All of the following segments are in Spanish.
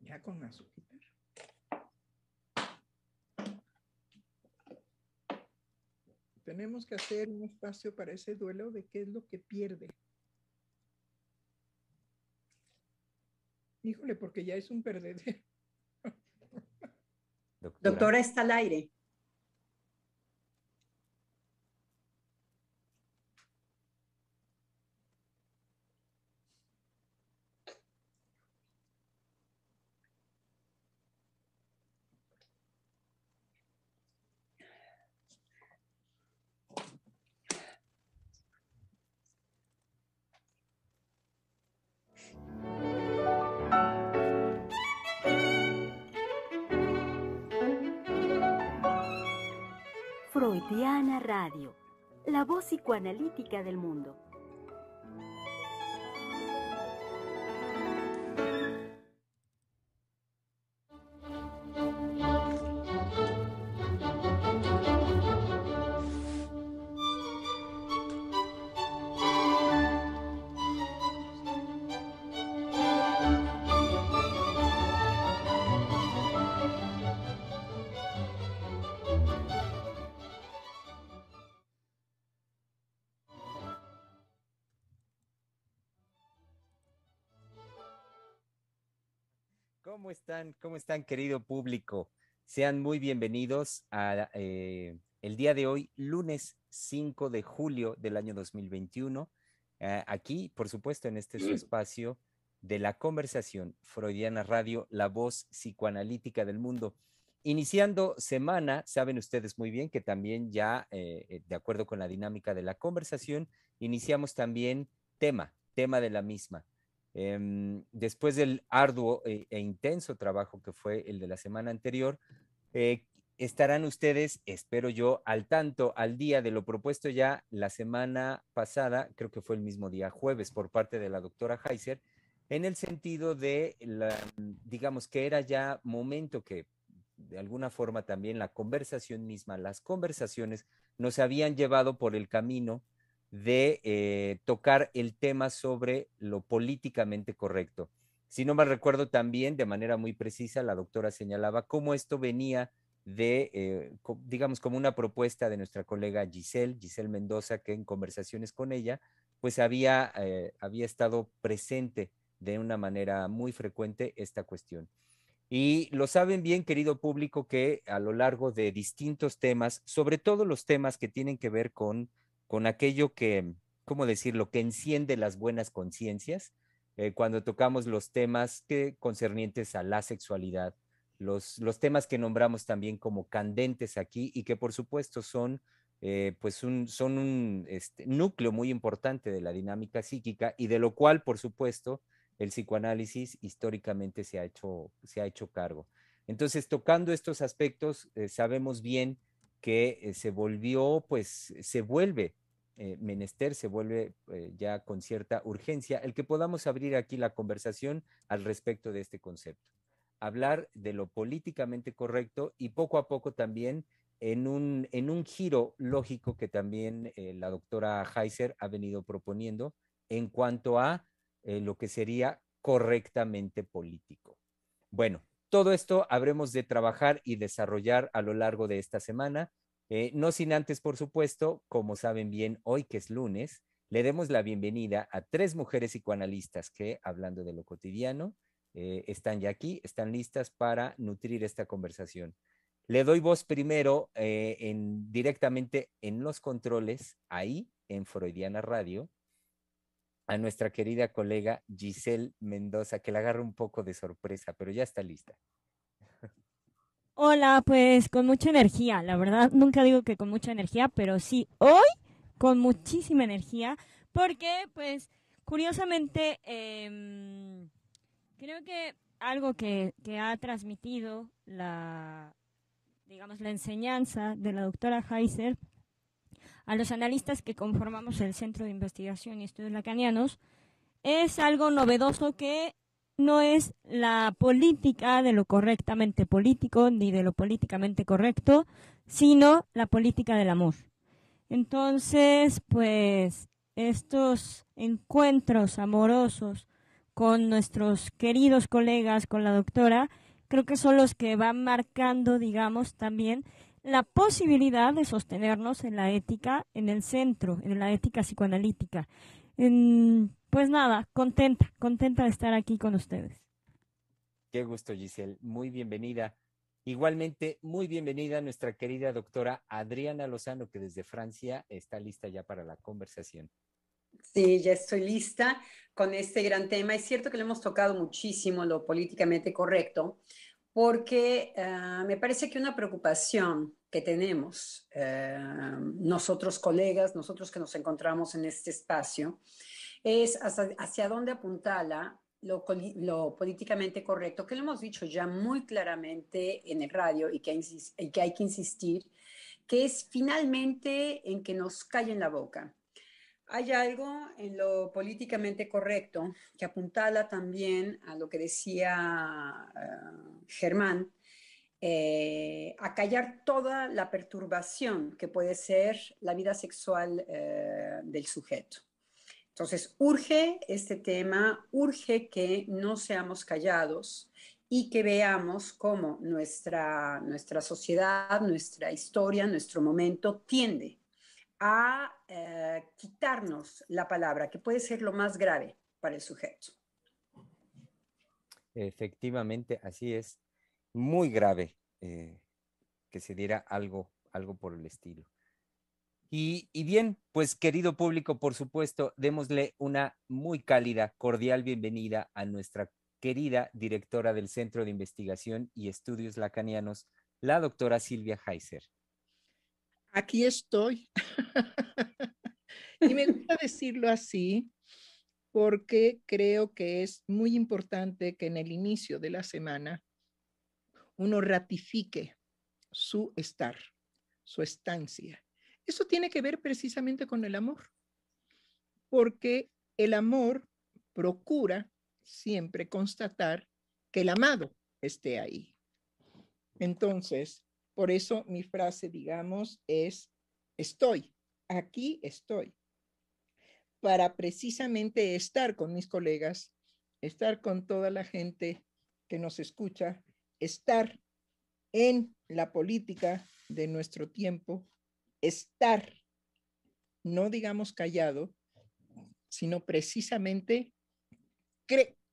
Ya con azúcar. Tenemos que hacer un espacio para ese duelo de qué es lo que pierde. Híjole, porque ya es un perdedero. Doctora, está al aire. Freudiana Radio, la voz psicoanalítica del mundo. ¿Cómo están? ¿Cómo están, querido público? Sean muy bienvenidos a eh, el día de hoy, lunes 5 de julio del año 2021. Eh, aquí, por supuesto, en este su espacio de la conversación Freudiana Radio, la voz psicoanalítica del mundo. Iniciando semana, saben ustedes muy bien que también ya, eh, de acuerdo con la dinámica de la conversación, iniciamos también tema, tema de la misma. Em, después del arduo e, e, intenso trabajo que fue el de la semana anterior, eh, estarán ustedes, espero yo, al tanto, al día de lo propuesto ya la semana pasada, creo que fue el mismo día jueves, por parte de la doctora Heiser, en el sentido de, digamos que era ya momento que de alguna forma también la conversación misma, las conversaciones nos habían llevado por el camino de eh, tocar el tema sobre lo políticamente correcto. Si no me recuerdo también, de manera muy precisa, la doctora señalaba cómo esto venía de, eh, digamos, como una propuesta de nuestra colega Giselle, Giselle Mendoza, que en conversaciones con ella, pues había, eh, había estado presente de una manera muy frecuente esta cuestión. Y lo saben bien, querido público, que a lo largo de distintos temas, sobre todo los temas que tienen que ver con con aquello que, ¿cómo decirlo?, que enciende las buenas conciencias, eh, cuando tocamos los temas que concernientes a la sexualidad, los, los temas que nombramos también como candentes aquí y que por supuesto son, eh, pues un, son un este, núcleo muy importante de la dinámica psíquica y de lo cual, por supuesto, el psicoanálisis históricamente se ha hecho, se ha hecho cargo. Entonces, tocando estos aspectos, eh, sabemos bien que se volvió, pues se vuelve eh, menester, se vuelve eh, ya con cierta urgencia el que podamos abrir aquí la conversación al respecto de este concepto. Hablar de lo políticamente correcto y poco a poco también en un, en un giro lógico que también eh, la doctora Heiser ha venido proponiendo en cuanto a lo que sería correctamente político. Bueno, todo esto habremos de trabajar y desarrollar a lo largo de esta semana. Eh, no sin antes, por supuesto, como saben bien, hoy que es lunes, le demos la bienvenida a tres mujeres psicoanalistas que, hablando de lo cotidiano, eh, están ya aquí, están listas para nutrir esta conversación. Le doy voz primero eh, en, directamente en los controles, ahí en Freudiana Radio, a nuestra querida colega Giselle Mendoza, que la agarra un poco de sorpresa, pero ya está lista. Hola, pues con mucha energía, la verdad, nunca digo que con mucha energía, pero sí, hoy con muchísima energía, porque pues curiosamente em, creo que algo que, que, ha transmitido la, digamos, la enseñanza de la doctora Heiser a los analistas que conformamos el Centro de Investigación y Estudios Lacanianos es algo novedoso que no es la política de lo correctamente político ni de lo políticamente correcto, sino la política del amor. Entonces, pues estos encuentros amorosos con nuestros queridos colegas, con la doctora, creo que son los que van marcando, digamos, también la posibilidad de sostenernos en la ética, en el centro, en la ética psicoanalítica. Pues nada, contenta, contenta de estar aquí con ustedes. Qué gusto, Giselle. Muy bienvenida. Igualmente, muy bienvenida nuestra querida doctora Adriana Lozano, que desde Francia está lista ya para la conversación. Sí, ya estoy lista con este gran tema. Es cierto que le hemos tocado muchísimo lo políticamente correcto, porque ah, me parece que una preocupación que tenemos eh, nosotros colegas, nosotros que nos encontramos en este espacio, es hacia, dónde apuntala lo, lo, políticamente correcto, que lo hemos dicho ya muy claramente en el radio y que, y que hay que insistir, que es finalmente en que nos callen la boca hay algo en lo políticamente correcto que apuntala también a lo que decía eh, Germán, eh, a callar toda la perturbación que puede ser la vida sexual eh, del sujeto. Entonces, urge este tema, urge que no seamos callados y que veamos cómo nuestra, nuestra sociedad, nuestra historia, nuestro momento tiende a eh, quitarnos la palabra, que puede ser lo más grave para el sujeto. Efectivamente, así es. Muy grave eh, que se diera algo, algo por el estilo. Y, y, bien, pues querido público, por supuesto, démosle una muy cálida, cordial bienvenida a nuestra querida directora del Centro de Investigación y Estudios Lacanianos, la doctora Silvia Heiser aquí estoy. y me gusta decirlo así porque creo que es muy importante que en el inicio de la semana uno ratifique su estar, su estancia. Eso tiene que ver precisamente con el amor, porque el amor procura siempre constatar que el amado esté ahí. Entonces, por eso mi frase, digamos, es, estoy, aquí estoy, para precisamente estar con mis colegas, estar con toda la gente que nos escucha, estar en la política de nuestro tiempo, estar, no digamos callado, sino precisamente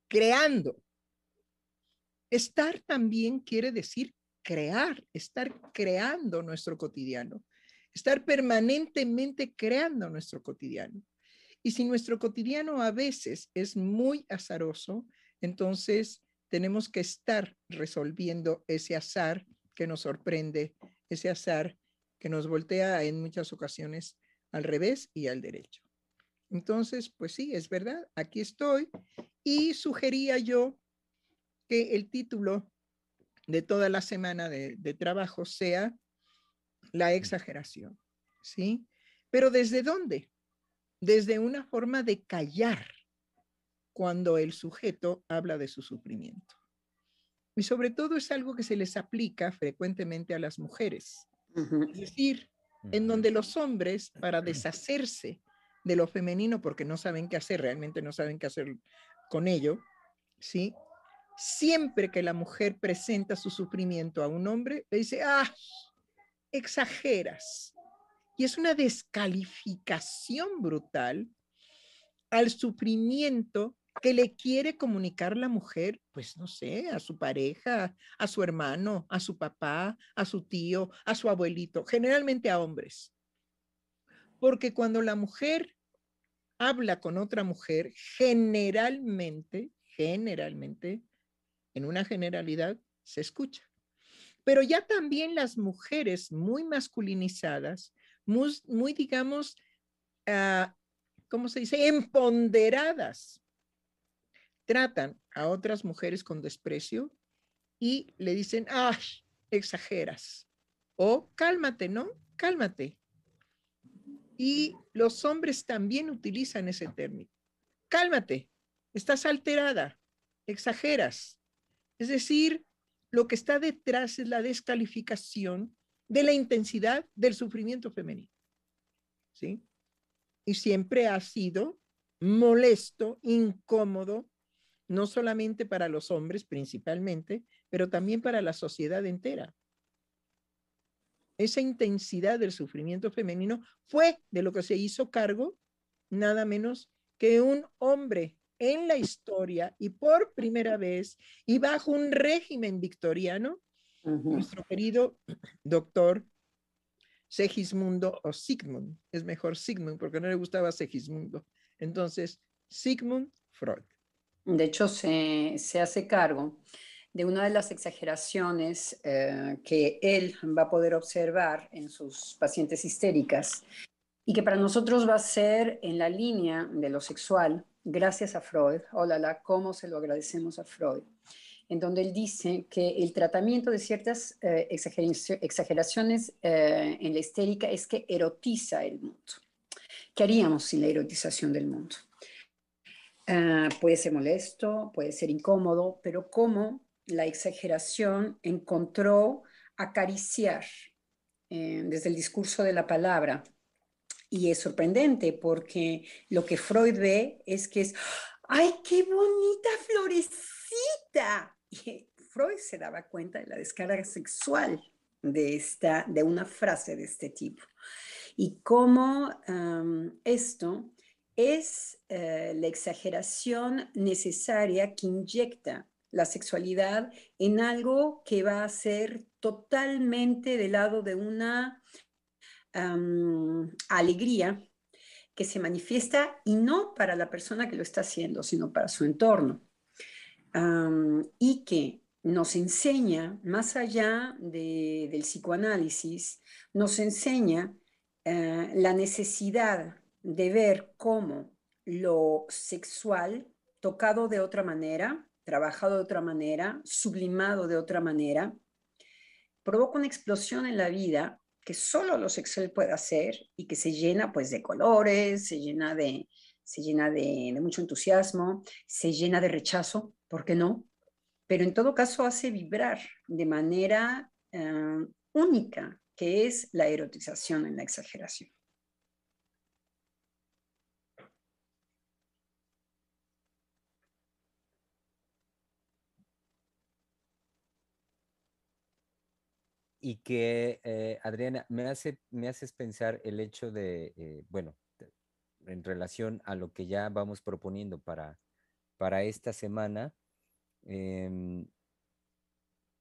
creando. Estar también quiere decir crear, estar creando nuestro cotidiano, estar permanentemente creando nuestro cotidiano. Y si nuestro cotidiano a veces es muy azaroso, entonces tenemos que estar resolviendo ese azar que nos sorprende, ese azar que nos voltea en muchas ocasiones al revés y al derecho. Entonces, pues sí, es verdad, aquí estoy y sugería yo que el título de toda la semana de, trabajo sea la exageración, ¿sí? Pero ¿desde dónde? Desde una forma de callar cuando el sujeto habla de su sufrimiento. Y sobre todo es algo que se les aplica frecuentemente a las mujeres. Es decir, en donde los hombres, para deshacerse de lo femenino, porque no saben qué hacer, realmente no saben qué hacer con ello, ¿sí? siempre que la mujer presenta su sufrimiento a un hombre, le dice, ah, exageras. Y es una descalificación brutal al sufrimiento que le quiere comunicar la mujer, pues no sé, a su pareja, a su hermano, a su papá, a su tío, a su abuelito, generalmente a hombres. Porque cuando la mujer habla con otra mujer, generalmente, generalmente, en una generalidad se escucha. Pero ya también las mujeres muy masculinizadas, muy, digamos, ah, ¿cómo se dice? Empoderadas, tratan a otras mujeres con desprecio y le dicen, ¡ay, exageras! O cálmate, ¿no? Cálmate. Y los hombres también utilizan ese término. Cálmate, estás alterada, exageras. Es decir, lo que está detrás es la descalificación de la intensidad del sufrimiento femenino. ¿Sí? Y siempre ha sido molesto, incómodo no solamente para los hombres principalmente, pero también para la sociedad entera. Esa intensidad del sufrimiento femenino fue de lo que se hizo cargo nada menos que un hombre en la historia y por primera vez y bajo un régimen victoriano, nuestro querido doctor Segismundo o Sigmund, es mejor Sigmund porque no le gustaba Segismundo. Entonces, Sigmund Freud. De hecho, se, hace cargo de una de las exageraciones eh, que él va a poder observar en sus pacientes histéricas y que para nosotros va a ser en la línea de lo sexual, gracias a Freud. Hola, la, cómo se lo agradecemos a Freud. En donde él dice que el tratamiento de ciertas eh, exageraciones eh, en la histérica es que erotiza el mundo. ¿Qué haríamos sin la erotización del mundo? Ah, puede ser molesto, puede ser incómodo, pero cómo la exageración encontró acariciar eh, desde el discurso de la palabra. Y es sorprendente porque lo que Freud ve es que es, ¡ay, qué bonita florecita! Y Freud se daba cuenta de la descarga sexual de, esta, de una frase de este tipo. Y cómo esto es eh, la exageración necesaria que inyecta la sexualidad en algo que va a ser totalmente del lado de una alegría que se manifiesta y no para la persona que lo está haciendo, sino para su entorno. y que nos enseña, más allá del psicoanálisis, nos enseña eh, la necesidad de ver cómo lo sexual, tocado de otra manera, trabajado de otra manera, sublimado de otra manera, provoca una explosión en la vida que solo lo sexual puede hacer y que se llena pues de colores, se llena de, se llena de, mucho entusiasmo, se llena de rechazo, ¿por qué no? Pero en todo caso hace vibrar de manera eh, única, que es la erotización en la exageración. Y que, eh, Adriana, me, hace, me haces pensar el hecho de, eh, bueno, en relación a lo que ya vamos proponiendo para, para esta semana. Em,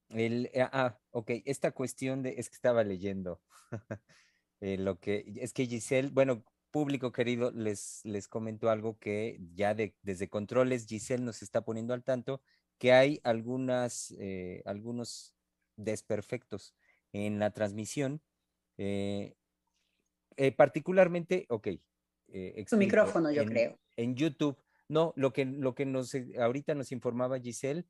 el, eh, ah, ok, esta cuestión de, es que estaba leyendo lo que, es que Giselle, bueno, público querido, les, les comento algo que ya de, desde controles Giselle nos está poniendo al tanto, que hay algunas, algunos desperfectos en la transmisión. Eh, eh, particularmente, ok. Eh, Su micrófono, yo creo. En YouTube. No, lo que, lo que nos, ahorita nos informaba Giselle,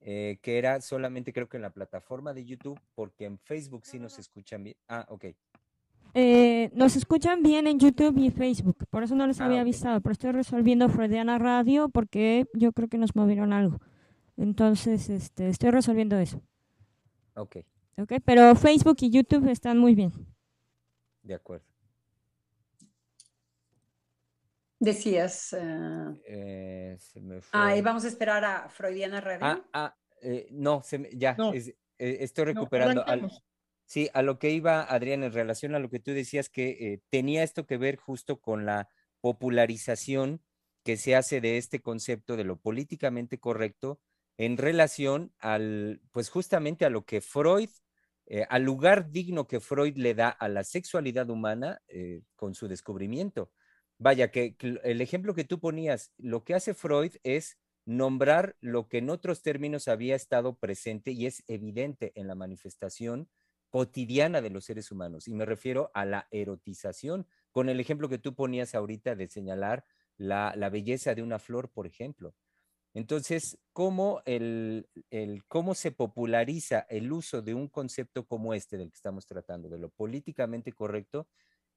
que era solamente creo que en la plataforma de YouTube, porque en Facebook sí nos escuchan bien. Ah, ok. nos escuchan bien en YouTube y Facebook, por eso no les ah, había avisado, pero estoy resolviendo Freudiana Radio porque yo creo que nos movieron algo. Entonces, este, estoy resolviendo eso. Ok. Ok, pero Facebook y YouTube están muy bien. De acuerdo. Decías. Uh... Eh, se me fue. Ah, y vamos a esperar a Freudiana Radio. Ah, ah eh, no, ya, eh, estoy recuperando. sí, a lo que iba Adrián en relación a lo que tú decías que tenía esto que ver justo con la popularización que se hace de este concepto de lo políticamente correcto en relación al, pues justamente a lo que Freud, eh, al lugar digno que Freud le da a la sexualidad humana eh, con su descubrimiento. Vaya, que, el ejemplo que tú ponías, lo que hace Freud es nombrar lo que en otros términos había estado presente y es evidente en la manifestación cotidiana de los seres humanos. Y me refiero a la erotización, con el ejemplo que tú ponías ahorita de señalar la belleza de una flor, por ejemplo. Entonces, ¿cómo, el, ¿cómo se populariza el uso de un concepto como este del que estamos tratando, de lo políticamente correcto?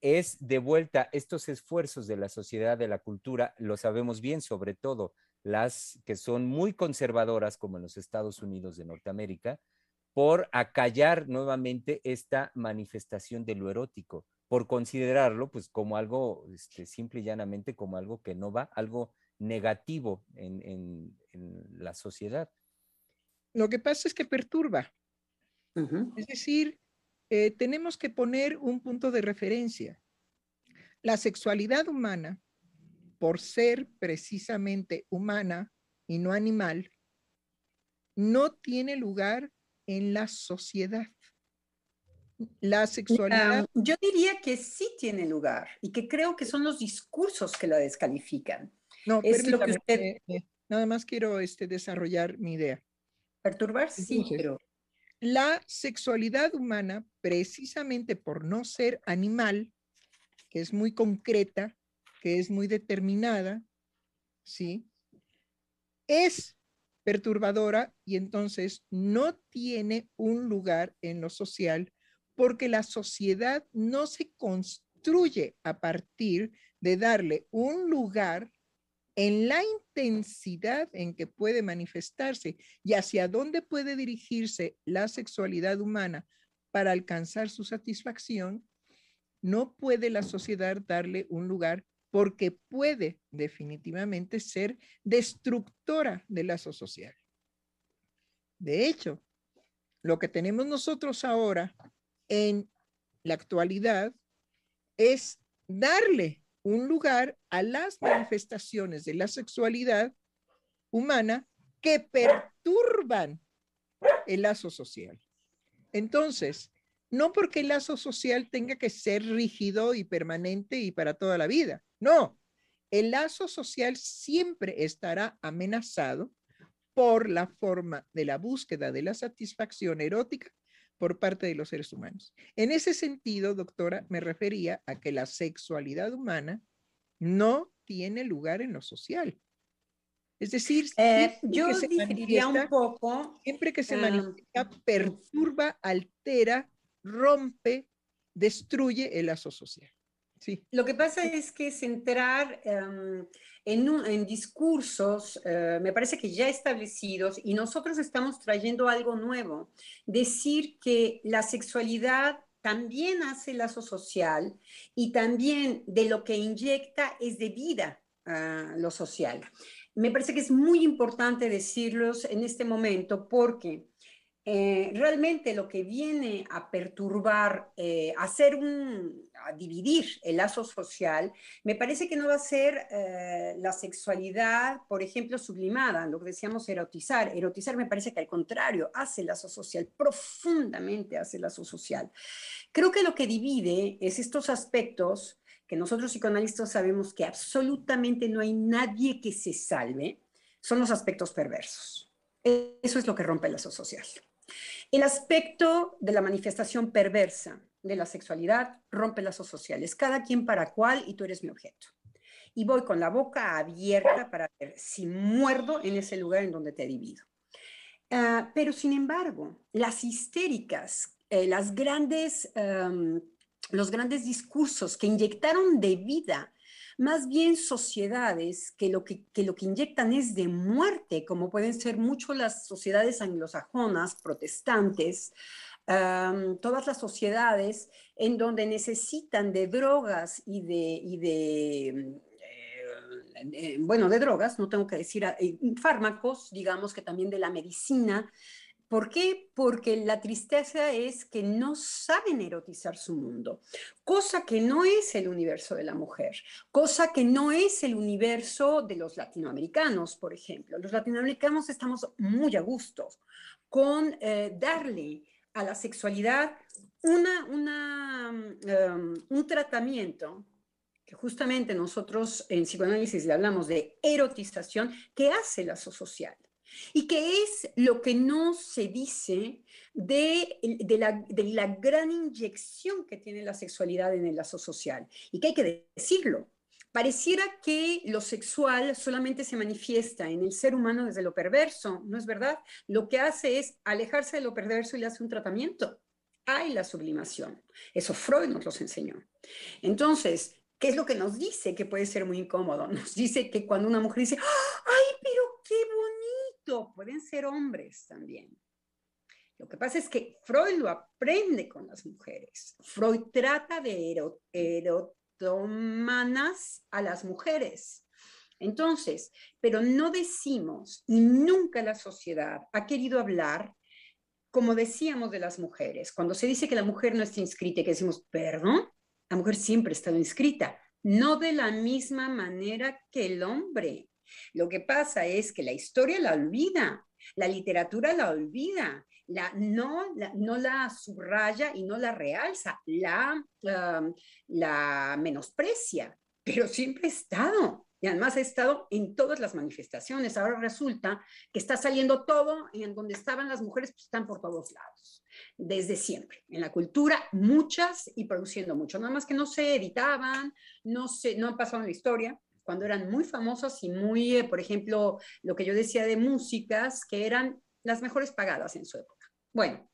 Es de vuelta estos esfuerzos de la sociedad, de la cultura, lo sabemos bien, sobre todo las que son muy conservadoras, como en los Estados Unidos de Norteamérica, por acallar nuevamente esta manifestación de lo erótico, por considerarlo pues como algo este, simple y llanamente como algo que no va, algo negativo en, en, en la sociedad. Lo que pasa es que perturba. Es decir, eh, tenemos que poner un punto de referencia. La sexualidad humana, por ser precisamente humana y no animal, no tiene lugar en la sociedad. La sexualidad, Um, yo diría que sí tiene lugar y que creo que son los discursos que la descalifican. No, es lo que usted- eh, eh, nada más quiero este, desarrollar mi idea. Perturbar, sí, pero La sexualidad humana, precisamente por no ser animal, que es muy concreta, que es muy determinada, ¿sí? Es perturbadora y entonces no tiene un lugar en lo social porque la sociedad no se construye a partir de darle un lugar en la intensidad en que puede manifestarse y hacia dónde puede dirigirse la sexualidad humana para alcanzar su satisfacción, no puede la sociedad darle un lugar porque puede definitivamente ser destructora del lazo social. De hecho, lo que tenemos nosotros ahora en la actualidad es darle un lugar a las manifestaciones de la sexualidad humana que perturban el lazo social. Entonces, no porque el lazo social tenga que ser rígido y permanente y para toda la vida. No, el lazo social siempre estará amenazado por la forma de la búsqueda de la satisfacción erótica por parte de los seres humanos. En ese sentido, doctora, me refería a que la sexualidad humana no tiene lugar en lo social. Es decir, eh, yo que se un poco. siempre que se Ah, manifiesta, perturba, altera, rompe, destruye el lazo social. Sí. Lo que pasa es que centrar em, en, un- en discursos, eh, me parece que ya establecidos, y nosotros estamos trayendo algo nuevo. Decir que la sexualidad también hace lazo social y también de lo que inyecta es de vida a lo social. Me parece que es muy importante decirlos en este momento porque eh, realmente lo que viene a perturbar, eh, a hacer un, dividir el lazo social, me parece que no va a ser eh, la sexualidad, por ejemplo, sublimada, lo que decíamos erotizar. Erotizar me parece que al contrario, hace lazo social, profundamente hace lazo social. Creo que lo que divide es estos aspectos que nosotros psicoanalistas sabemos que absolutamente no hay nadie que se salve, son los aspectos perversos. Eso es lo que rompe el lazo social. El aspecto de la manifestación perversa de la sexualidad rompe lazos sociales, cada quien para cual y tú eres mi objeto. Y voy con la boca abierta para ver si muerdo en ese lugar en donde te divido. Uh, pero sin embargo, las histéricas, eh, las grandes, los grandes discursos que inyectaron de vida más bien sociedades que lo que, que lo que inyectan es de muerte, como pueden ser mucho las sociedades anglosajonas, protestantes, um, todas las sociedades en donde necesitan de drogas y de, y de eh, bueno, de drogas, no tengo que decir, eh, fármacos, digamos que también de la medicina. ¿Por qué? Porque la tristeza es que no saben erotizar su mundo, cosa que no es el universo de la mujer, cosa que no es el universo de los latinoamericanos, por ejemplo. Los latinoamericanos estamos muy a gusto con eh, darle a la sexualidad una, una, um, un tratamiento que justamente nosotros en psicoanálisis le hablamos de erotización, que hace lazo social y que es lo que no se dice de, de, la, de, la, gran inyección que tiene la sexualidad en el lazo social y que hay que decirlo. Pareciera que lo sexual solamente se manifiesta en el ser humano desde lo perverso, ¿no es verdad? Lo que hace es alejarse de lo perverso y le hace un tratamiento. Hay la sublimación. Eso Freud nos los enseñó. Entonces, ¿Qué es lo que nos dice que puede ser muy incómodo? Nos dice que cuando una mujer dice, ¡ay, pero qué bonito! Pueden ser hombres también. Lo que pasa es que Freud lo aprende con las mujeres. Freud trata de erotomanas a las mujeres. Entonces, pero no decimos y nunca la sociedad ha querido hablar como decíamos de las mujeres, cuando se dice que la mujer no está inscrita y que decimos, perdón, la mujer siempre ha estado inscrita, no de la misma manera que el hombre. Lo que pasa es que la historia la olvida, la literatura la olvida, no, la, subraya y no la realza, la, la menosprecia, pero siempre ha estado. Y además ha estado en todas las manifestaciones. Ahora resulta que está saliendo todo y en donde estaban las mujeres pues están por todos lados, desde siempre. En la cultura, muchas y produciendo mucho. Nada más que no se editaban, no, se, no han pasado en la historia, cuando eran muy famosas y muy, eh, por ejemplo, lo que yo decía de músicas, que eran las mejores pagadas en su época. Bueno,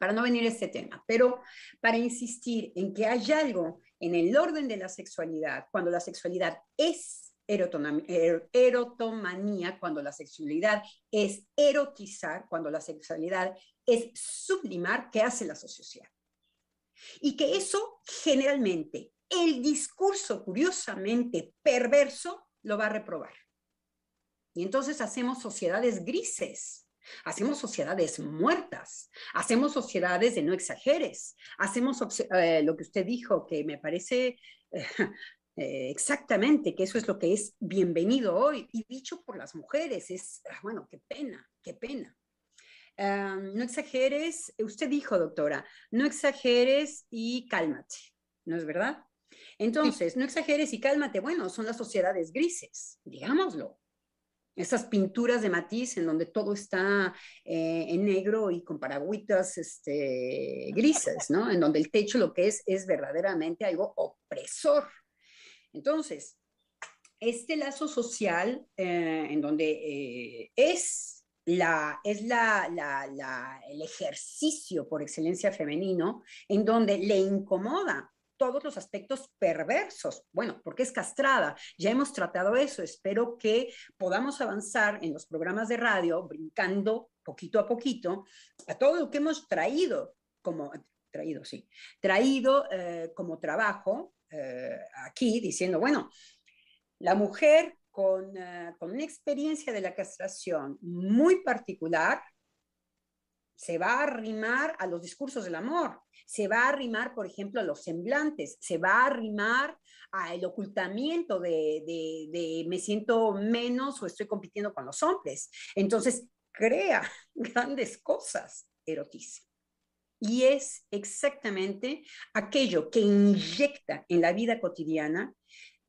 para no venir a este tema, pero para insistir en que hay algo en el orden de la sexualidad, cuando la sexualidad es Er, erotomanía, cuando la sexualidad es erotizar, cuando la sexualidad es sublimar, ¿qué hace la sociedad? Y que eso generalmente, el discurso curiosamente perverso, lo va a reprobar. Y entonces hacemos sociedades grises, hacemos sociedades muertas, hacemos sociedades de no exageres, hacemos eh, lo que usted dijo, que me parece eh, eh, exactamente, que eso es lo que es bienvenido hoy y dicho por las mujeres. Es, ah, bueno, qué pena, qué pena. no exageres, usted dijo, doctora, no exageres y cálmate, ¿no es verdad? Entonces, no exageres y cálmate, bueno, son las sociedades grises, digámoslo. Esas pinturas de matiz en donde todo está eh, en negro y con paragüitas este, grises, ¿no? En donde el techo lo que es es verdaderamente algo opresor, entonces, este lazo social eh, en donde eh, es, la, es la, el ejercicio por excelencia femenino, en donde le incomoda todos los aspectos perversos. Bueno, porque es castrada. Ya hemos tratado eso. Espero que podamos avanzar en los programas de radio, brincando poquito a poquito, a todo lo que hemos traído como traído, sí, traído eh, como trabajo eh, aquí diciendo, bueno, la mujer con, eh, con, una experiencia de la castración muy particular se va a arrimar a los discursos del amor, se va a arrimar, por ejemplo, a los semblantes, se va a arrimar al ocultamiento de, de, me siento menos o estoy compitiendo con los hombres. Entonces, crea grandes cosas, erotiza. Y es exactamente aquello que inyecta en la vida cotidiana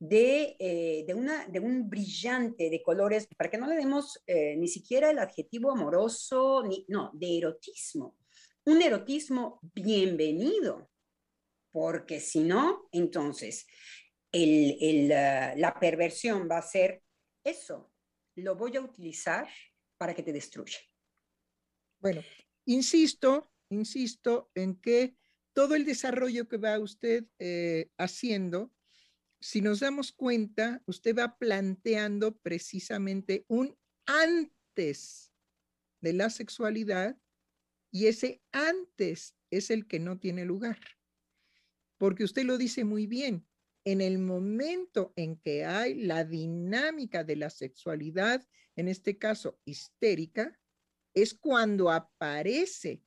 de, eh, de, una, de un brillante de colores, para que no le demos eh, ni siquiera el adjetivo amoroso, ni, no, de erotismo. Un erotismo bienvenido, porque si no, entonces el, el, la perversión va a ser eso, lo voy a utilizar para que te destruya. Bueno, insisto, insisto en que todo el desarrollo que va usted eh, haciendo, si nos damos cuenta, usted va planteando precisamente un antes de la sexualidad y ese antes es el que no tiene lugar. Porque usted lo dice muy bien, en el momento en que hay la dinámica de la sexualidad, en este caso histérica, es cuando aparece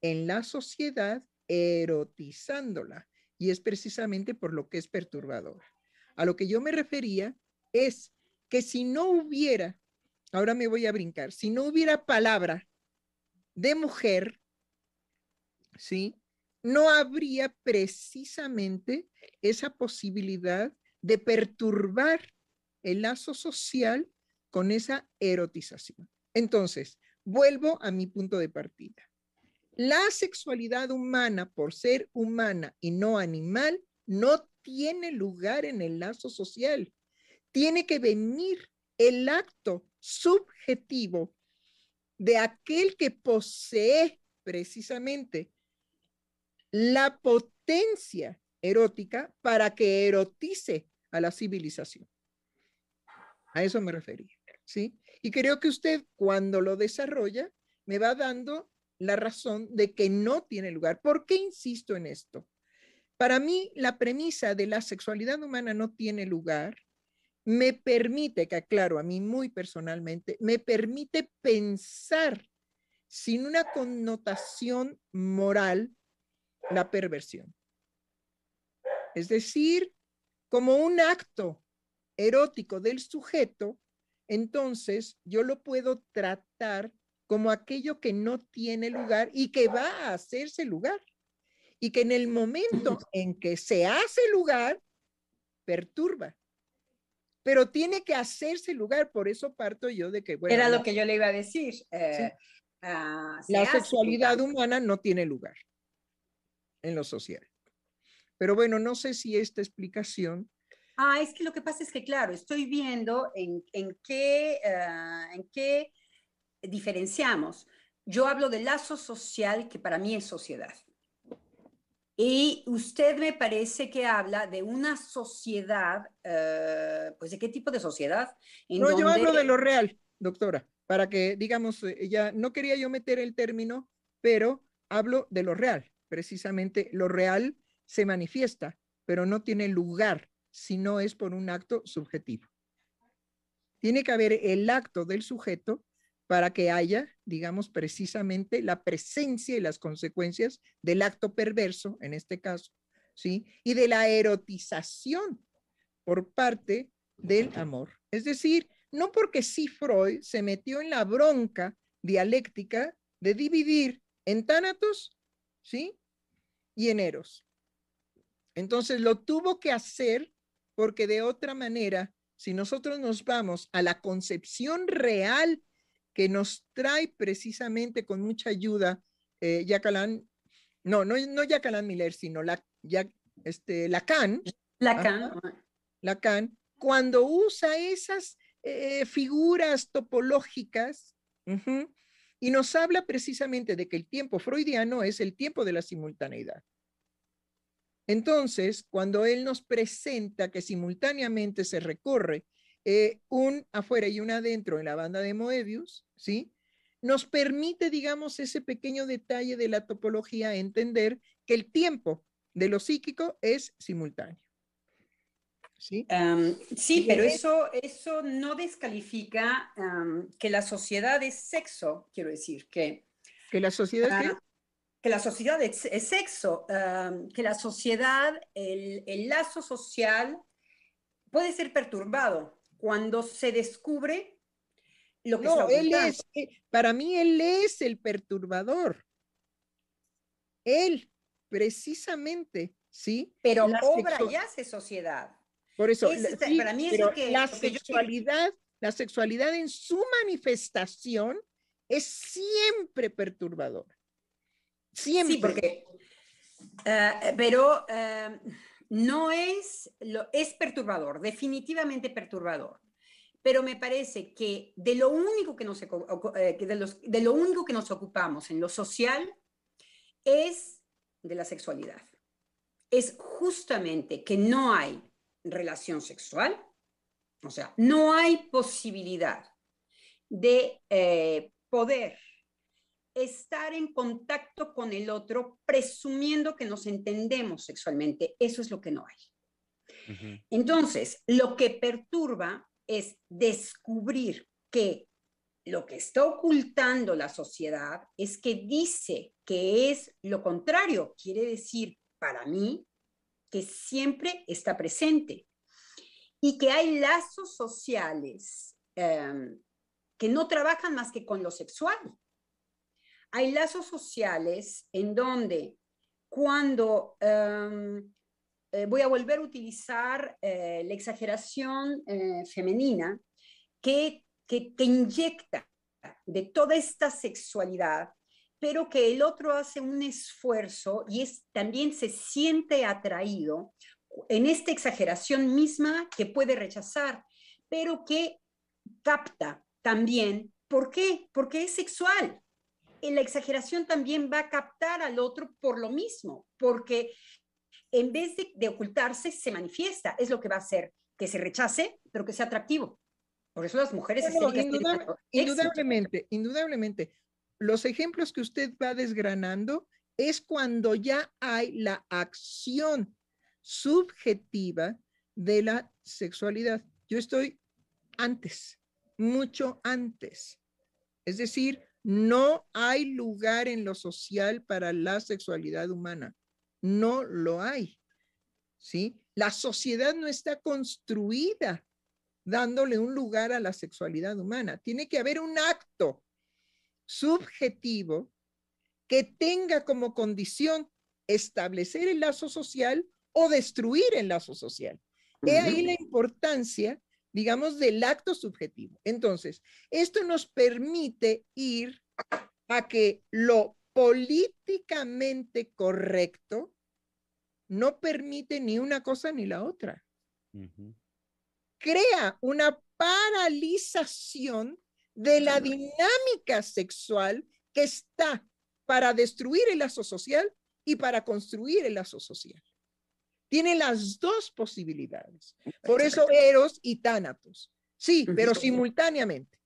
en la sociedad erotizándola. Y es precisamente por lo que es perturbadora. A lo que yo me refería es que si no hubiera, ahora me voy a brincar, si no hubiera palabra de mujer, ¿sí? No habría precisamente esa posibilidad de perturbar el lazo social con esa erotización. Entonces, vuelvo a mi punto de partida. La sexualidad humana, por ser humana y no animal, no tiene lugar en el lazo social. Tiene que venir el acto subjetivo de aquel que posee precisamente la potencia erótica para que erotice a la civilización. A eso me refería, ¿sí? Y creo que usted cuando lo desarrolla me va dando la razón de que no tiene lugar. ¿Por qué insisto en esto? Para mí, la premisa de la sexualidad humana no tiene lugar me permite, que aclaro a mí muy personalmente, me permite pensar sin una connotación moral la perversión. Es decir, como un acto erótico del sujeto, entonces yo lo puedo tratar como aquello que no tiene lugar y que va a hacerse lugar. Y que en el momento en que se hace lugar, perturba. Pero tiene que hacerse lugar, por eso parto yo de que... Era lo que yo le iba a decir. Eh, ah, la sexualidad humana no tiene lugar en lo social. Pero bueno, no sé si esta explicación Ah, es que lo que pasa es que, claro, estoy viendo en, en qué, ah, en qué diferenciamos. Yo hablo de lazo social, que para mí es sociedad. Y usted me parece que habla de una sociedad, eh, pues ¿de qué tipo de sociedad? no, yo hablo de lo real, doctora, para que, digamos, eh, ya no quería yo meter el término, pero hablo de lo real. Precisamente lo real se manifiesta, pero no tiene lugar si no es por un acto subjetivo. Tiene que haber el acto del sujeto para que haya, digamos, precisamente la presencia y las consecuencias del acto perverso, en este caso, ¿sí? Y de la erotización por parte del amor. Es decir, no porque sí Freud se metió en la bronca dialéctica de dividir en tánatos, ¿sí? Y en eros. Entonces lo tuvo que hacer porque de otra manera, si nosotros nos vamos a la concepción real que nos trae precisamente con mucha ayuda eh, no, no, no Jacqueline Miller, sino la, ya, este, Lacan. Lacan. Lacan, cuando usa esas eh, figuras topológicas y nos habla precisamente de que el tiempo freudiano es el tiempo de la simultaneidad. Entonces, cuando él nos presenta que simultáneamente se recorre eh, un afuera y un adentro en la banda de Moebius, ¿sí? Nos permite, digamos, ese pequeño detalle de la topología entender que el tiempo de lo psíquico es simultáneo. Sí, sí pero eso, eso no descalifica que la sociedad es sexo, quiero decir, que... ¿Que la sociedad es que la sociedad es, sexo, que la sociedad, el, lazo social puede ser perturbado cuando se descubre lo que no, él es, eh, para mí él es el perturbador. Él, precisamente, ¿sí? Pero la obra y hace sociedad. Por eso, para mí es que, la sexualidad, la sexualidad en su manifestación es siempre perturbadora. Siempre. Sí, porque, eh, pero eh, no es, lo, es perturbador, definitivamente perturbador. Pero me parece que de lo único que nos, eh, de, los, de lo único que nos ocupamos en lo social es de la sexualidad. Es justamente que no hay relación sexual, o sea, no hay posibilidad de poder estar en contacto con el otro presumiendo que nos entendemos sexualmente. Eso es lo que no hay. Entonces, lo que perturba es descubrir que lo que está ocultando la sociedad es que dice que es lo contrario. Quiere decir, para mí, que siempre está presente y que hay lazos sociales em, que no trabajan más que con lo sexual hay lazos sociales en donde cuando em, eh, voy a volver a utilizar eh, la exageración eh, femenina que, que, inyecta de toda esta sexualidad, pero que el otro hace un esfuerzo y también se siente atraído en esta exageración misma que puede rechazar, pero que capta también. ¿Por qué? Porque es sexual la exageración también va a captar al otro por lo mismo, porque en vez de, ocultarse, se manifiesta. Es lo que va a hacer que se rechace, pero que sea atractivo. Por eso las mujeres... indudablemente, indudablemente. Los ejemplos que usted va desgranando es cuando ya hay la acción subjetiva de la sexualidad. yo estoy antes, mucho antes. Es decir, no hay lugar en lo social para la sexualidad humana. No lo hay. ¿Sí? La sociedad no está construida dándole un lugar a la sexualidad humana. Tiene que haber un acto subjetivo que tenga como condición establecer el lazo social o destruir el lazo social. He ahí la importancia, digamos, del acto subjetivo. Entonces, esto nos permite ir a que lo políticamente correcto no permite ni una cosa ni la otra. Crea una paralización de la dinámica sexual que está para destruir el lazo social y para construir el lazo social. Tiene las dos posibilidades. Por eso Eros y Tánatos. Sí, pero simultáneamente.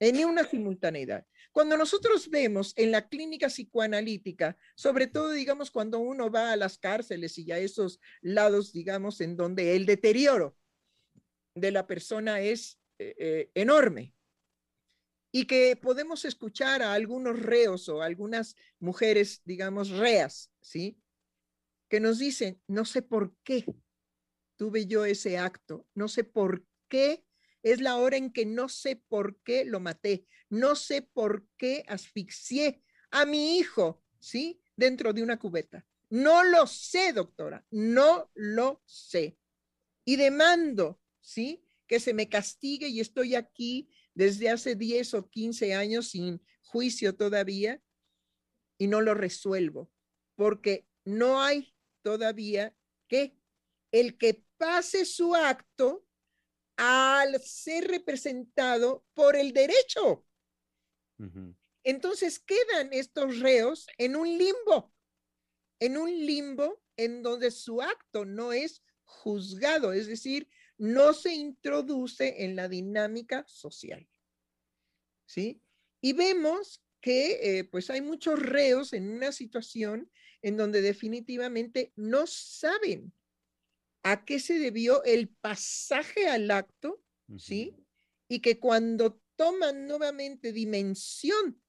En una simultaneidad. Cuando nosotros vemos en la clínica psicoanalítica, sobre todo, digamos, cuando uno va a las cárceles y a esos lados, digamos, en donde el deterioro de la persona es eh, eh, enorme, y que podemos escuchar a algunos reos o algunas mujeres, digamos, reas, ¿sí? Que nos dicen, no sé por qué tuve yo ese acto, no sé por qué, es la hora en que no sé por qué lo maté, no sé por qué asfixié a mi hijo, ¿sí? Dentro de una cubeta. No lo sé, doctora, no lo sé. Y demando, ¿sí? Que se me castigue y estoy aquí desde hace 10 o 15 años sin juicio todavía y no lo resuelvo, porque no hay todavía que el que pase su acto al ser representado por el derecho. Entonces quedan estos reos en un limbo, en un limbo en donde su acto no es juzgado, es decir, no se introduce en la dinámica social. ¿Sí? Y vemos que eh, pues hay muchos reos en una situación en donde definitivamente no saben a qué se debió el pasaje al acto, ¿sí? Y que cuando toman nuevamente dimensión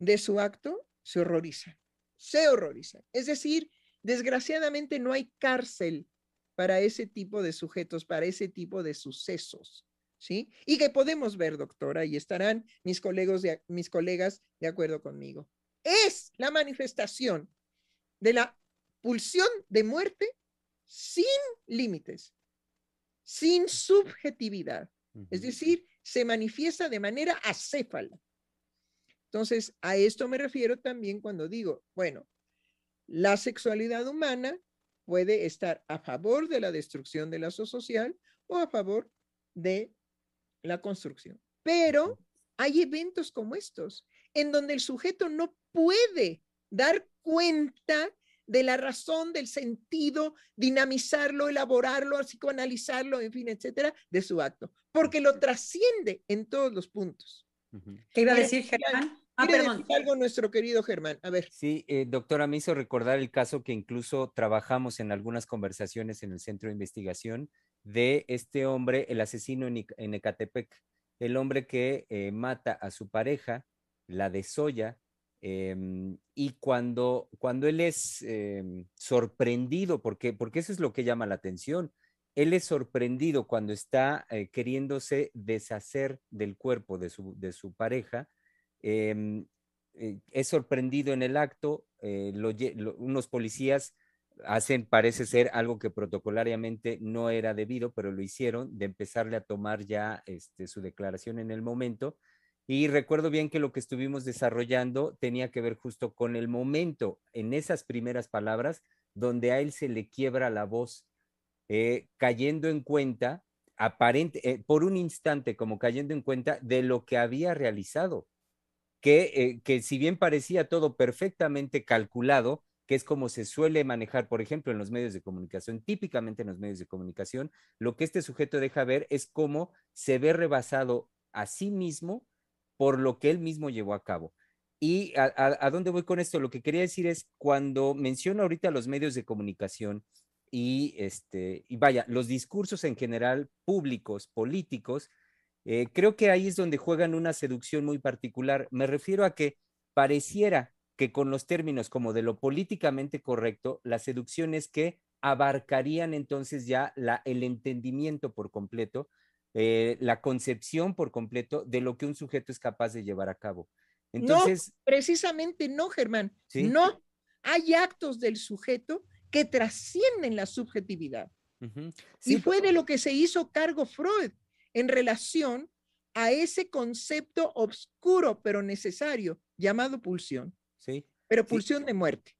de su acto, se horrorizan, se horrorizan. Es decir, desgraciadamente no hay cárcel para ese tipo de sujetos, para ese tipo de sucesos, ¿sí? Y que podemos ver, doctora, y estarán mis, colegas de, mis colegas de acuerdo conmigo. Es la manifestación de la pulsión de muerte sin límites, sin subjetividad. Es decir, se manifiesta de manera acéfala. Entonces, a esto me refiero también cuando digo, bueno, la sexualidad humana puede estar a favor de la destrucción del lazo social o a favor de la construcción. Pero hay eventos como estos, en donde el sujeto no puede dar cuenta de la razón, del sentido, dinamizarlo, elaborarlo, psicoanalizarlo, en fin, etcétera, de su acto, porque lo trasciende en todos los puntos. ¿Qué iba a decir Germán? Ah, perdón. algo nuestro querido Germán. A ver. Sí, eh, doctora, me hizo recordar el caso que incluso trabajamos en algunas conversaciones en el centro de investigación de este hombre, el asesino en, Ecatepec, el hombre que eh, mata a su pareja, la desolla, em, y cuando, cuando él es em, sorprendido, porque, porque eso es lo que llama la atención, él es sorprendido cuando está eh, queriéndose deshacer del cuerpo de su, de su pareja, Em, eh, es sorprendido en el acto, eh, unos policías hacen, parece ser, algo que protocolariamente no era debido, pero lo hicieron, de empezarle a tomar ya este, su declaración en el momento. Y recuerdo bien que lo que estuvimos desarrollando tenía que ver justo con el momento, en esas primeras palabras, donde a él se le quiebra la voz, eh, cayendo en cuenta, aparente, por un instante, como cayendo en cuenta de lo que había realizado eh, que, si bien parecía todo perfectamente calculado, que es como se suele manejar, por ejemplo, en los medios de comunicación, típicamente en los medios de comunicación, lo que este sujeto deja ver es cómo se ve rebasado a sí mismo por lo que él mismo llevó a cabo. ¿Y a, dónde voy con esto? Lo que quería decir es, cuando menciono ahorita los medios de comunicación y, este, y vaya, los discursos en general públicos, políticos, eh, creo que ahí es donde juegan una seducción muy particular. Me refiero a que pareciera que con los términos como de lo políticamente correcto, la seducción es que abarcarían entonces ya la, el entendimiento por completo, eh, la concepción por completo de lo que un sujeto es capaz de llevar a cabo. Entonces, no, precisamente no, Germán. No, hay actos del sujeto que trascienden la subjetividad. y fue de lo que se hizo cargo Freud en relación a ese concepto obscuro pero necesario llamado pulsión. Sí. Pero pulsión de muerte.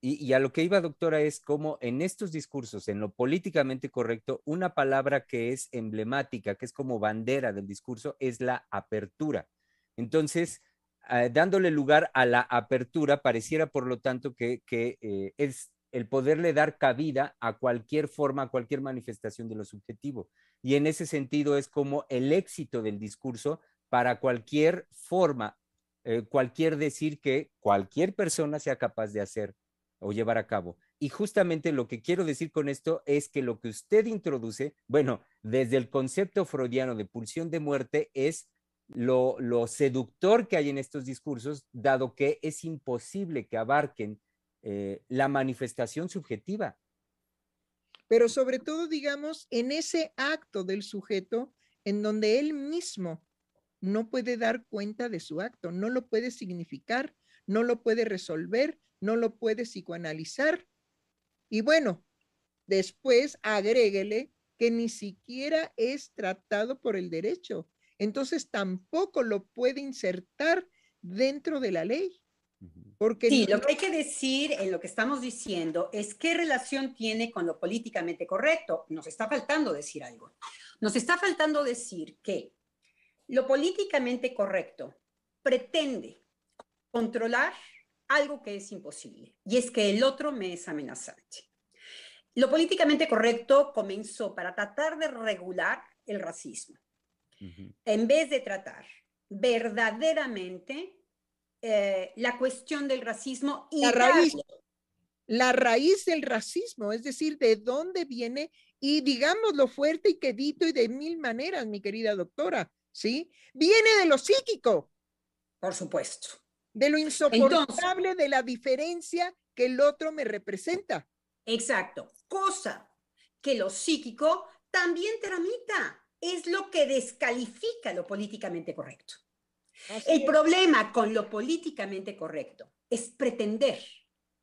Y, a lo que iba, doctora, es como en estos discursos, en lo políticamente correcto, una palabra que es emblemática, que es como bandera del discurso, es la apertura. Entonces, eh, dándole lugar a la apertura, pareciera, por lo tanto, que, eh, es el poderle dar cabida a cualquier forma, a cualquier manifestación de lo subjetivo. Y en ese sentido es como el éxito del discurso para cualquier forma, eh, cualquier decir que cualquier persona sea capaz de hacer o llevar a cabo. Y justamente lo que quiero decir con esto es que lo que usted introduce, bueno, desde el concepto freudiano de pulsión de muerte es lo, seductor que hay en estos discursos, dado que es imposible que abarquen eh, la manifestación subjetiva. Pero sobre todo, digamos, en ese acto del sujeto en donde él mismo no puede dar cuenta de su acto, no lo puede significar, no lo puede resolver, no lo puede psicoanalizar. Y bueno, después agréguele que ni siquiera es tratado por el derecho. Entonces tampoco lo puede insertar dentro de la ley. Porque sí, lo que hay que decir en lo que estamos diciendo es qué relación tiene con lo políticamente correcto. Nos está faltando decir algo. Nos está faltando decir que lo políticamente correcto pretende controlar algo que es imposible, y es que el otro me es amenazante. Lo políticamente correcto comenzó para tratar de regular el racismo, en vez de tratar verdaderamente eh, la cuestión del racismo y la raíz, la raíz del racismo, es decir, de dónde viene y digamos lo fuerte y quedito y de mil maneras, mi querida doctora, ¿sí? Viene de lo psíquico. Por supuesto. De lo insoportable de la diferencia que el otro me representa. Exacto. Cosa que lo psíquico también tramita. Es lo que descalifica lo políticamente correcto el problema con lo políticamente correcto es pretender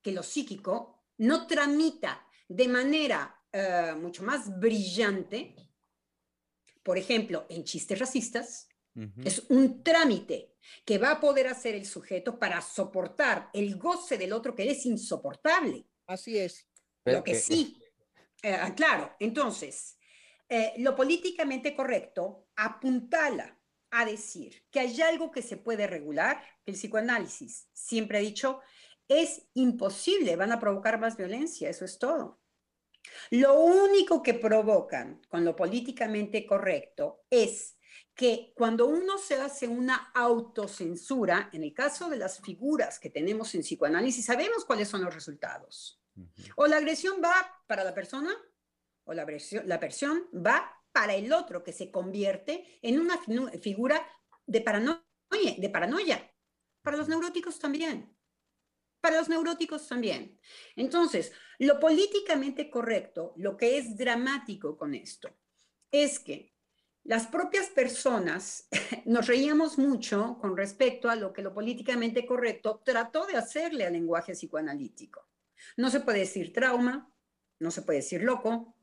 que lo psíquico no tramita de manera eh, mucho más brillante, por ejemplo, en chistes racistas, es un trámite que va a poder hacer el sujeto para soportar el goce del otro que es insoportable. Así es. Lo que sí, eh, claro, entonces, eh, lo políticamente correcto apuntala a decir que hay algo que se puede regular, el psicoanálisis siempre ha dicho, es imposible, van a provocar más violencia, eso es todo. Lo único que provocan con lo políticamente correcto es que cuando uno se hace una autocensura, en el caso de las figuras que tenemos en psicoanálisis, sabemos cuáles son los resultados. O la agresión va para la persona, o la, la versión va para el otro, que se convierte en una figura de paranoia, de paranoia. Para los neuróticos también. Para los neuróticos también. Entonces, lo políticamente correcto, lo que es dramático con esto, es que las propias personas nos reíamos mucho con respecto a lo que lo políticamente correcto trató de hacerle al lenguaje psicoanalítico. No se puede decir trauma, no se puede decir loco,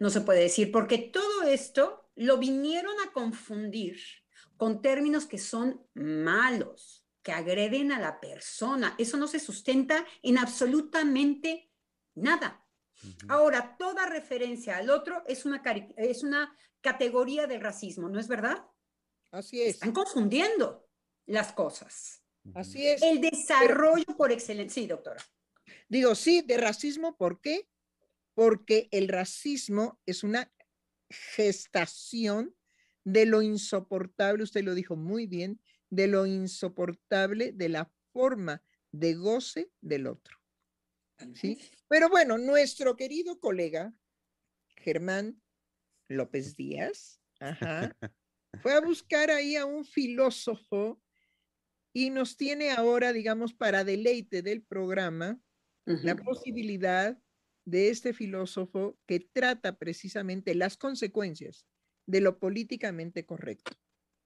no se puede decir, porque todo esto lo vinieron a confundir con términos que son malos, que agreden a la persona. Eso no se sustenta en absolutamente nada. Ahora, toda referencia al otro es una, es una categoría del racismo, ¿no es verdad? Así es. Están confundiendo las cosas. Así es. El desarrollo por excelencia. Sí, doctora. Digo, sí, de racismo, ¿por qué? porque el racismo es una gestación de lo insoportable, usted lo dijo muy bien, de lo insoportable de la forma de goce del otro. ¿Sí? Pero bueno, nuestro querido colega Germán López Díaz, ajá, fue a buscar ahí a un filósofo y nos tiene ahora, digamos, para deleite del programa, la posibilidad de este filósofo que trata precisamente las consecuencias de lo políticamente correcto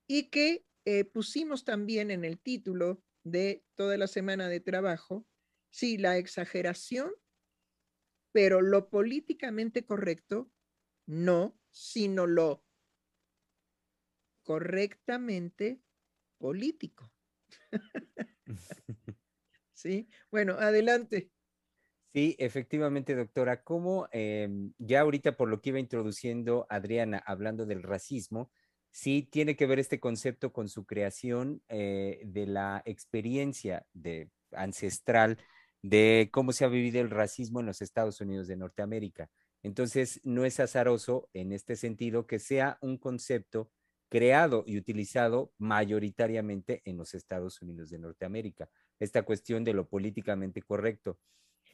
y que eh, pusimos también en el título de toda la semana de trabajo, sí, la exageración, pero lo políticamente correcto, no, sino lo correctamente político. sí, bueno, adelante. Sí, efectivamente, doctora. Como em, ya ahorita por lo que iba introduciendo Adriana, hablando del racismo, sí tiene que ver este concepto con su creación eh, de la experiencia de, ancestral de cómo se ha vivido el racismo en los Estados Unidos de Norteamérica. Entonces, no es azaroso en este sentido que sea un concepto creado y utilizado mayoritariamente en los Estados Unidos de Norteamérica. Esta cuestión de lo políticamente correcto.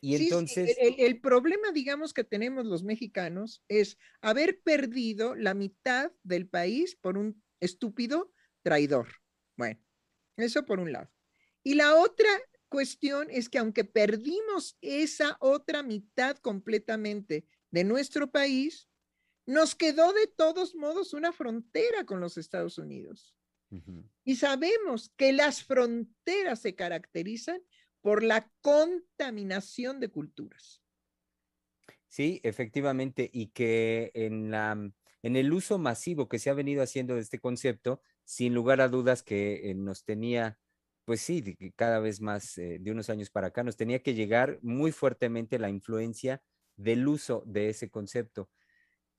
Y entonces... el, problema, digamos, que tenemos los mexicanos es haber perdido la mitad del país por un estúpido traidor. Bueno, eso por un lado. Y la otra cuestión es que aunque perdimos esa otra mitad completamente de nuestro país, nos quedó de todos modos una frontera con los Estados Unidos. Y sabemos que las fronteras se caracterizan por la contaminación de culturas. Sí, efectivamente, y que en, la, en el uso masivo que se ha venido haciendo de este concepto, sin lugar a dudas que eh, nos tenía, pues sí, cada vez más eh, de unos años para acá, nos tenía que llegar muy fuertemente la influencia del uso de ese concepto.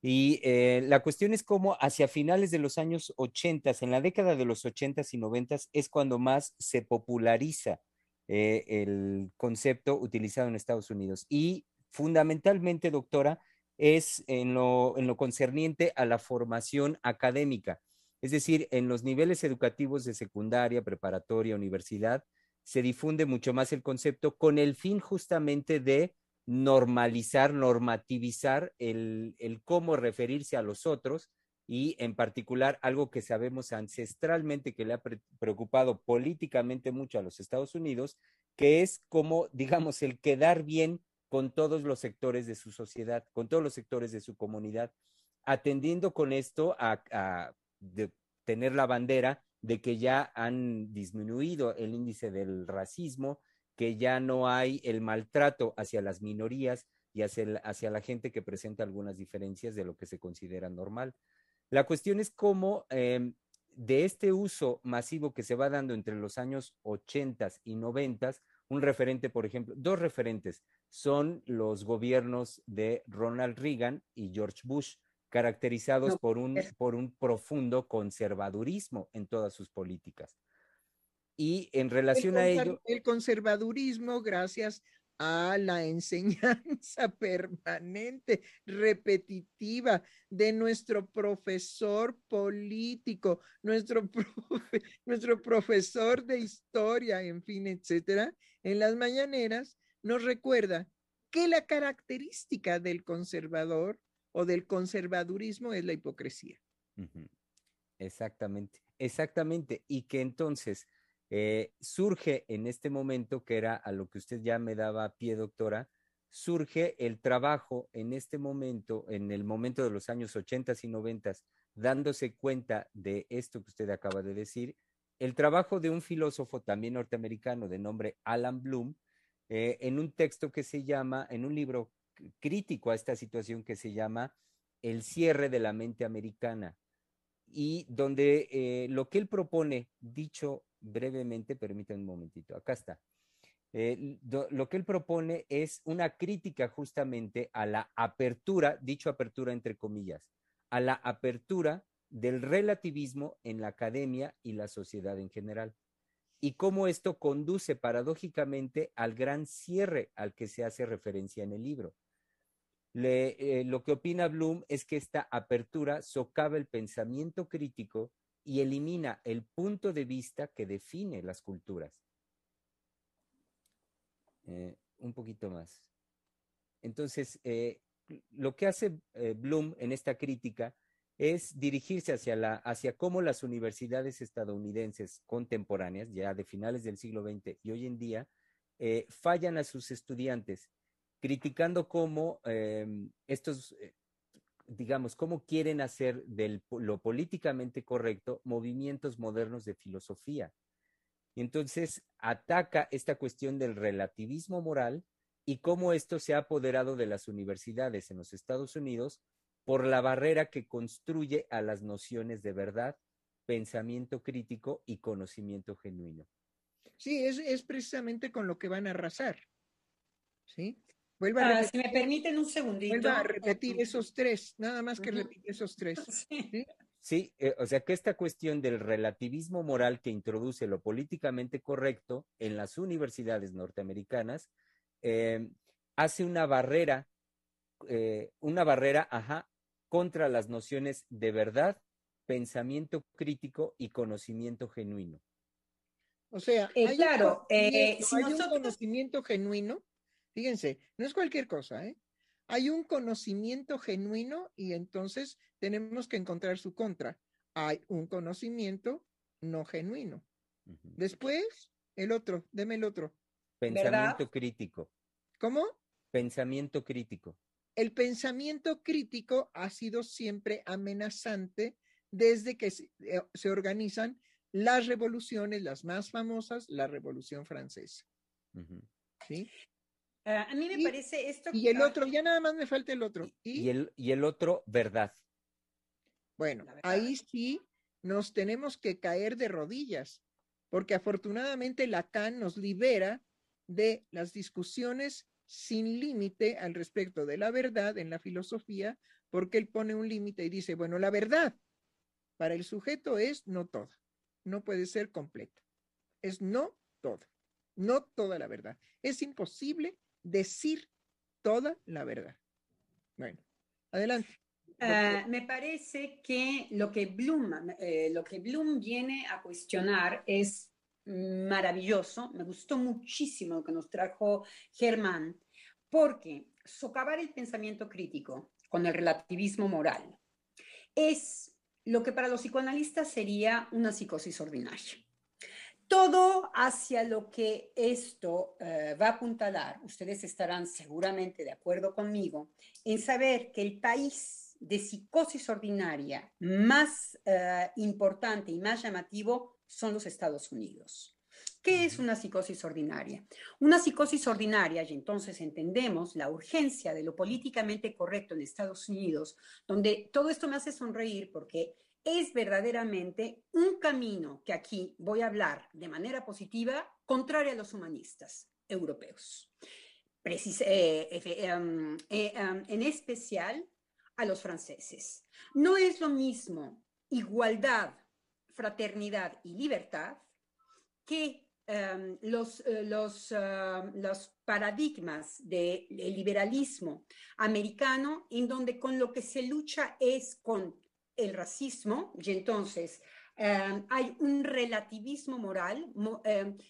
Y eh, la cuestión es cómo hacia finales de los años 80, en la década de los 80 y 90 es cuando más se populariza eh, el concepto utilizado en Estados Unidos. Y fundamentalmente, doctora, es en lo, en lo concerniente a la formación académica, es decir, en los niveles educativos de secundaria, preparatoria, universidad, se difunde mucho más el concepto con el fin justamente de normalizar, normativizar el, cómo referirse a los otros y en particular algo que sabemos ancestralmente que le ha preocupado políticamente mucho a los Estados Unidos, que es como, digamos, el quedar bien con todos los sectores de su sociedad, con todos los sectores de su comunidad, atendiendo con esto a, tener la bandera de que ya han disminuido el índice del racismo, que ya no hay el maltrato hacia las minorías y hacia, hacia la gente que presenta algunas diferencias de lo que se considera normal. La cuestión es cómo em, de este uso masivo que se va dando entre los años 80 y 90, un referente, por ejemplo, dos referentes son los gobiernos de Ronald Reagan y George Bush, caracterizados por, un, por un profundo conservadurismo en todas sus políticas. Y en relación a ello... El conservadurismo, gracias a la enseñanza permanente, repetitiva de nuestro profesor político, nuestro, nuestro profesor de historia, en fin, etcétera, en las mañaneras, nos recuerda que la característica del conservador o del conservadurismo es la hipocresía. Exactamente, exactamente. Y que entonces eh, surge en este momento, que era a lo que usted ya me daba pie, doctora, surge el trabajo en este momento, en el momento de los años 80 y 90, dándose cuenta de esto que usted acaba de decir, el trabajo de un filósofo también norteamericano de nombre Alan Bloom, eh, en un texto que se llama, en un libro crítico a esta situación que se llama El cierre de la mente americana, y donde eh, lo que él propone, dicho brevemente, permítanme un momentito, acá está. Eh, lo que él propone es una crítica justamente a la apertura, dicho apertura entre comillas, a la apertura del relativismo en la academia y la sociedad en general. Y cómo esto conduce paradójicamente al gran cierre al que se hace referencia en el libro. Eh, lo que opina Bloom es que esta apertura socava el pensamiento crítico y elimina el punto de vista que define las culturas. Eh, un poquito más. Entonces, eh, lo que hace Bloom en esta crítica es dirigirse hacia, la, hacia cómo las universidades estadounidenses contemporáneas, ya de finales del siglo XX y hoy en día, fallan a sus estudiantes, criticando cómo em, estos, eh, digamos, cómo quieren hacer de lo políticamente correcto movimientos modernos de filosofía. Y entonces ataca esta cuestión del relativismo moral y cómo esto se ha apoderado de las universidades en los Estados Unidos por la barrera que construye a las nociones de verdad, pensamiento crítico y conocimiento genuino. Sí, es, es precisamente con lo que van a arrasar. ¿Sí? Vuelva a repetir, ah, si me permiten un segundito. Vuelva a repetir esos tres, nada más que repetir esos tres. Sí, ¿sí? Eh, o sea que esta cuestión del relativismo moral que introduce lo políticamente correcto en las universidades norteamericanas eh, hace una barrera, eh, una barrera, ajá, contra las nociones de verdad, pensamiento crítico y conocimiento genuino. O sea, eh, hay, claro, un, eh, hay un conocimiento genuino, fíjense, no es cualquier cosa, ¿eh? Hay un conocimiento genuino y entonces tenemos que encontrar su contra. Hay un conocimiento no genuino. Después, el otro, deme el otro. Pensamiento crítico. ¿Cómo? Pensamiento crítico el pensamiento crítico ha sido siempre amenazante desde que se, eh, organizan las revoluciones, las más famosas, la Revolución Francesa. ¿Sí? Ah, a mí me parece esto. Y el otro, ya nada más me falta el otro. Y, el, y el otro, verdad. Bueno, ahí sí nos tenemos que caer de rodillas, porque afortunadamente Lacan nos libera de las discusiones sin límite al respecto de la verdad en la filosofía, porque él pone un límite y dice, bueno, la verdad para el sujeto es no toda, no puede ser completa, es no toda, no toda la verdad. Es imposible decir toda la verdad. Bueno, adelante. Ah, me parece que lo que Bloom, eh, lo que Bloom viene a cuestionar es maravilloso, me gustó muchísimo lo que nos trajo Germán, porque socavar el pensamiento crítico con el relativismo moral es lo que para los psicoanalistas sería una psicosis ordinaria. Todo hacia lo que esto eh, va a apuntalar, ustedes estarán seguramente de acuerdo conmigo, en saber que el país de psicosis ordinaria más eh, importante y más llamativo son los Estados Unidos. ¿Qué es una psicosis ordinaria? Una psicosis ordinaria, y entonces entendemos la urgencia de lo políticamente correcto en Estados Unidos, donde todo esto me hace sonreír porque es verdaderamente un camino que aquí voy a hablar de manera positiva, contraria a los humanistas europeos. Eh, em, eh, em, en especial a los franceses. No es lo mismo igualdad fraternidad y libertad que em, eh, los, paradigmas del liberalismo americano, en donde con lo que se lucha es con el racismo, y entonces em, hay un relativismo moral.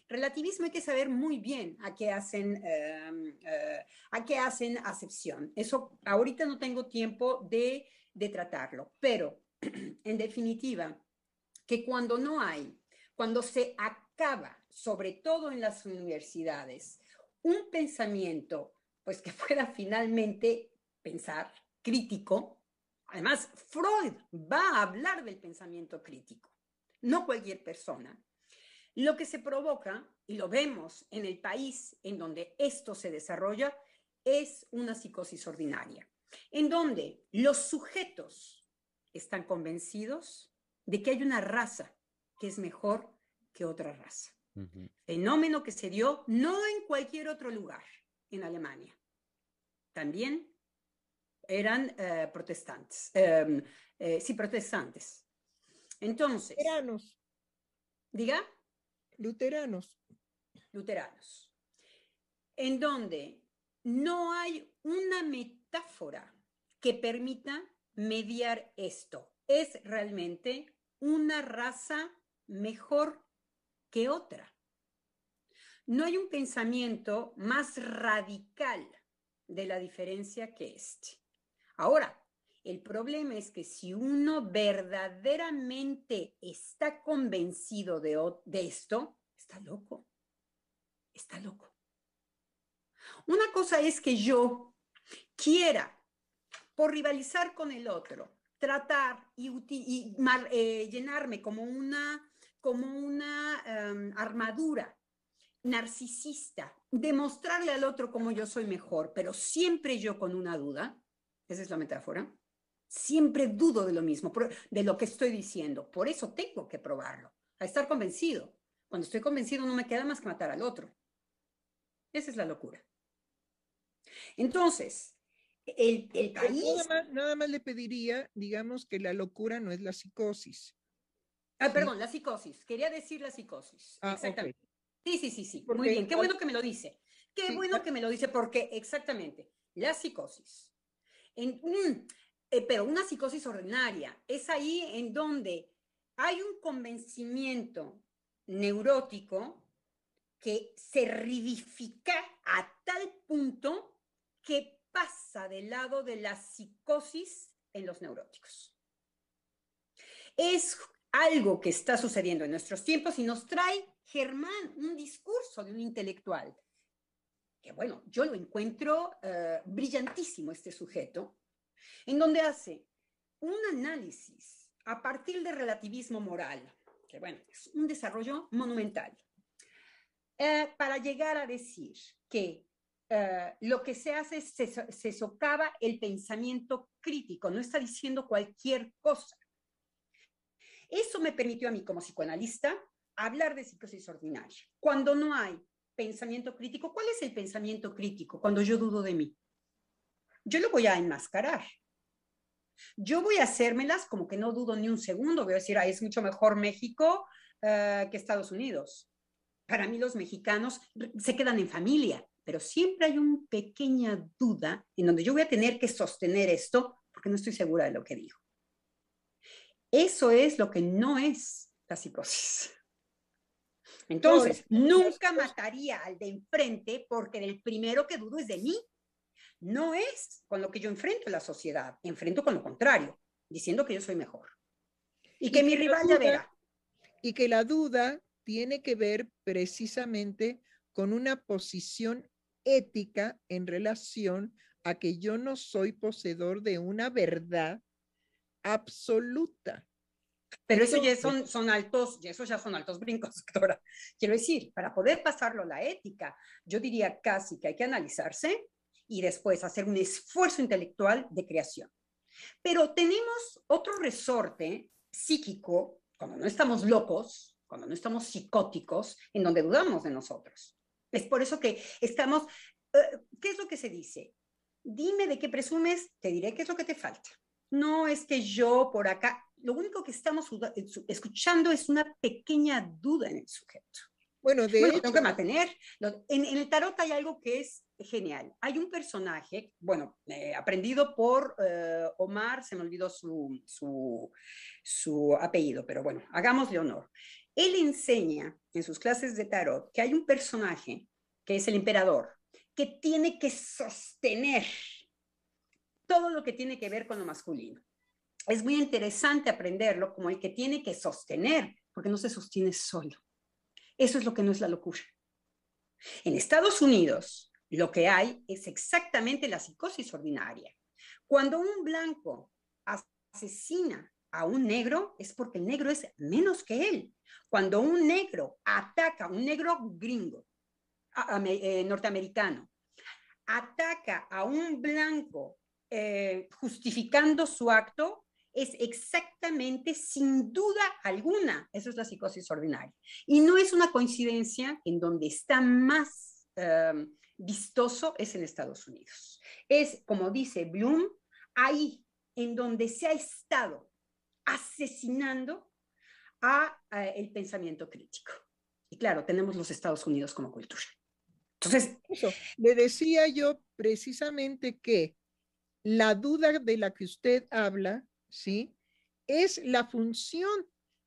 relativismo hay que saber muy bien a qué hacen, eh, a qué hacen acepción. Eso ahorita no tengo tiempo de, de tratarlo, pero en definitiva, que cuando no hay, cuando se acaba, sobre todo en las universidades, un pensamiento, pues que pueda finalmente pensar crítico, además Freud va a hablar del pensamiento crítico, no cualquier persona. Lo que se provoca, y lo vemos en el país en donde esto se desarrolla, es una psicosis ordinaria, en donde los sujetos están convencidos de que hay una raza que es mejor que otra raza. Fenómeno que se dio no en cualquier otro lugar, en Alemania. También eran eh, protestantes, em, eh, sí, protestantes. Entonces. Luteranos. Diga. Luteranos. Luteranos. En donde no hay una metáfora que permita mediar esto es realmente una raza mejor que otra. No hay un pensamiento más radical de la diferencia que este. Ahora, el problema es que si uno verdaderamente está convencido de, esto, está loco. Está loco. Una cosa es que yo quiera, por rivalizar con el otro, tratar y, eh, llenarme como una, como una em, armadura narcisista, demostrarle al otro cómo yo soy mejor, pero siempre yo con una duda, esa es la metáfora, siempre dudo de lo mismo, de lo que estoy diciendo, por eso tengo que probarlo, a estar convencido. Cuando estoy convencido no me queda más que matar al otro. Esa es la locura. Entonces, el, el país... Nada más, le pediría, digamos, que la locura no es la psicosis. Ah, perdón, la psicosis. Quería decir la psicosis. Ah, exactamente. Sí, sí, sí, sí. Muy bien. Qué bueno que me lo dice. Qué bueno que me lo dice porque exactamente, la psicosis. En, eh, pero una psicosis ordinaria es ahí en donde hay un convencimiento neurótico que se ridifica a tal punto que pasa del lado de la psicosis en los neuróticos. Es algo que está sucediendo en nuestros tiempos y nos trae Germán un discurso de un intelectual, que bueno, yo lo encuentro eh, brillantísimo este sujeto, en donde hace un análisis a partir del relativismo moral, que bueno, es un desarrollo monumental, eh, para llegar a decir que eh, lo que se hace es se, se socava el pensamiento crítico, no está diciendo cualquier cosa. Eso me permitió a mí como psicoanalista hablar de psicosis ordinaria. Cuando no hay pensamiento crítico, ¿cuál es el pensamiento crítico? Cuando yo dudo de mí. Yo lo voy a enmascarar. Yo voy a hacérmelas como que no dudo ni un segundo. Voy a decir, es mucho mejor México eh, que Estados Unidos. Para mí los mexicanos se quedan en familia, pero siempre hay una pequeña duda en donde yo voy a tener que sostener esto porque no estoy segura de lo que digo. Eso es lo que no es la psicosis. Entonces, nunca mataría al de enfrente porque el primero que dudo es de mí. No es con lo que yo enfrento la sociedad, enfrento con lo contrario, diciendo que yo soy mejor. Y, que, mi rival ya verá. Y que la duda tiene que ver precisamente con una posición ética en relación a que yo no soy poseedor de una verdad absoluta. Pero eso ya son, son altos, y eso ya son altos brincos, doctora. Quiero decir, para poder pasarlo a la ética, yo diría casi que hay que analizarse y después hacer un esfuerzo intelectual de creación. Pero tenemos otro resorte psíquico, cuando no estamos locos, cuando no estamos psicóticos, en donde dudamos de nosotros. Es por eso que estamos, eh, ¿qué es lo que se dice? Dime de qué presumes, te diré qué es lo que te falta. No es que yo por acá, lo único que estamos escuchando es una pequeña duda en el sujeto. Bueno, de hecho, tengo que mantener. En, el tarot hay algo que es genial. Hay un personaje, bueno, eh, aprendido por eh, Omar, se me olvidó su, su, su, apellido, pero bueno, hagámosle honor. Él enseña en sus clases de tarot que hay un personaje, que es el emperador, que tiene que sostener todo lo que tiene que ver con lo masculino. Es muy interesante aprenderlo como el que tiene que sostener, porque no se sostiene solo. Eso es lo que no es la locura. En Estados Unidos, lo que hay es exactamente la psicosis ordinaria. Cuando un blanco asesina a un negro, es porque el negro es menos que él. Cuando un negro ataca, un negro gringo, eh, norteamericano, ataca a un blanco eh, justificando su acto es exactamente, sin duda alguna, eso es la psicosis ordinaria. Y no es una coincidencia en donde está más em, vistoso es en Estados Unidos. Es, como dice Bloom, ahí en donde se ha estado asesinando a, el pensamiento crítico. Y claro, tenemos los Estados Unidos como cultura. Entonces, le decía yo precisamente que la duda de la que usted habla, ¿sí? Es la función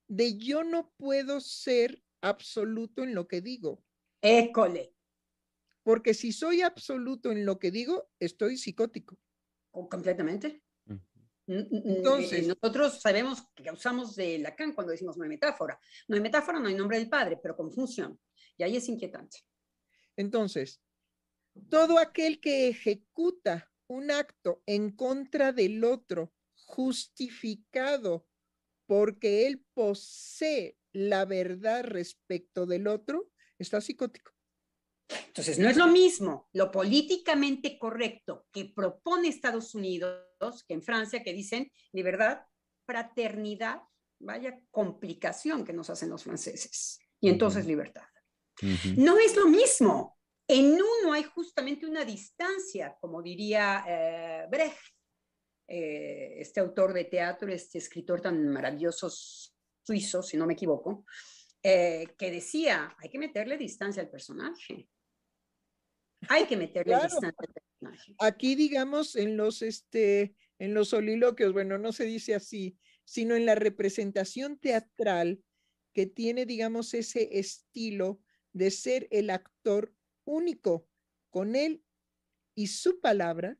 de yo no puedo ser absoluto en lo que digo. École. Porque si soy absoluto en lo que digo, estoy psicótico. O completamente. Entonces- eh, nosotros sabemos que usamos de Lacan cuando decimos no hay metáfora. No hay metáfora, no hay nombre del padre, pero con función. Y ahí es inquietante. Entonces, todo aquel que ejecuta un acto en contra del otro, justificado porque él posee la verdad respecto del otro, está psicótico. Entonces, no es lo mismo lo políticamente correcto que propone Estados Unidos que en Francia, que dicen libertad, fraternidad, vaya complicación que nos hacen los franceses. Y entonces libertad. No es lo mismo. En uno hay justamente una distancia, como diría eh, Brecht, eh, este autor de teatro, este escritor tan maravilloso suizo, si no me equivoco, eh, que decía, hay que meterle distancia al personaje. Hay que meterle Claro. distancia al personaje. Aquí, digamos, en los, este, en los soliloquios, bueno, no se dice así, sino en la representación teatral que tiene, digamos, ese estilo de ser el actor único con él y su palabra,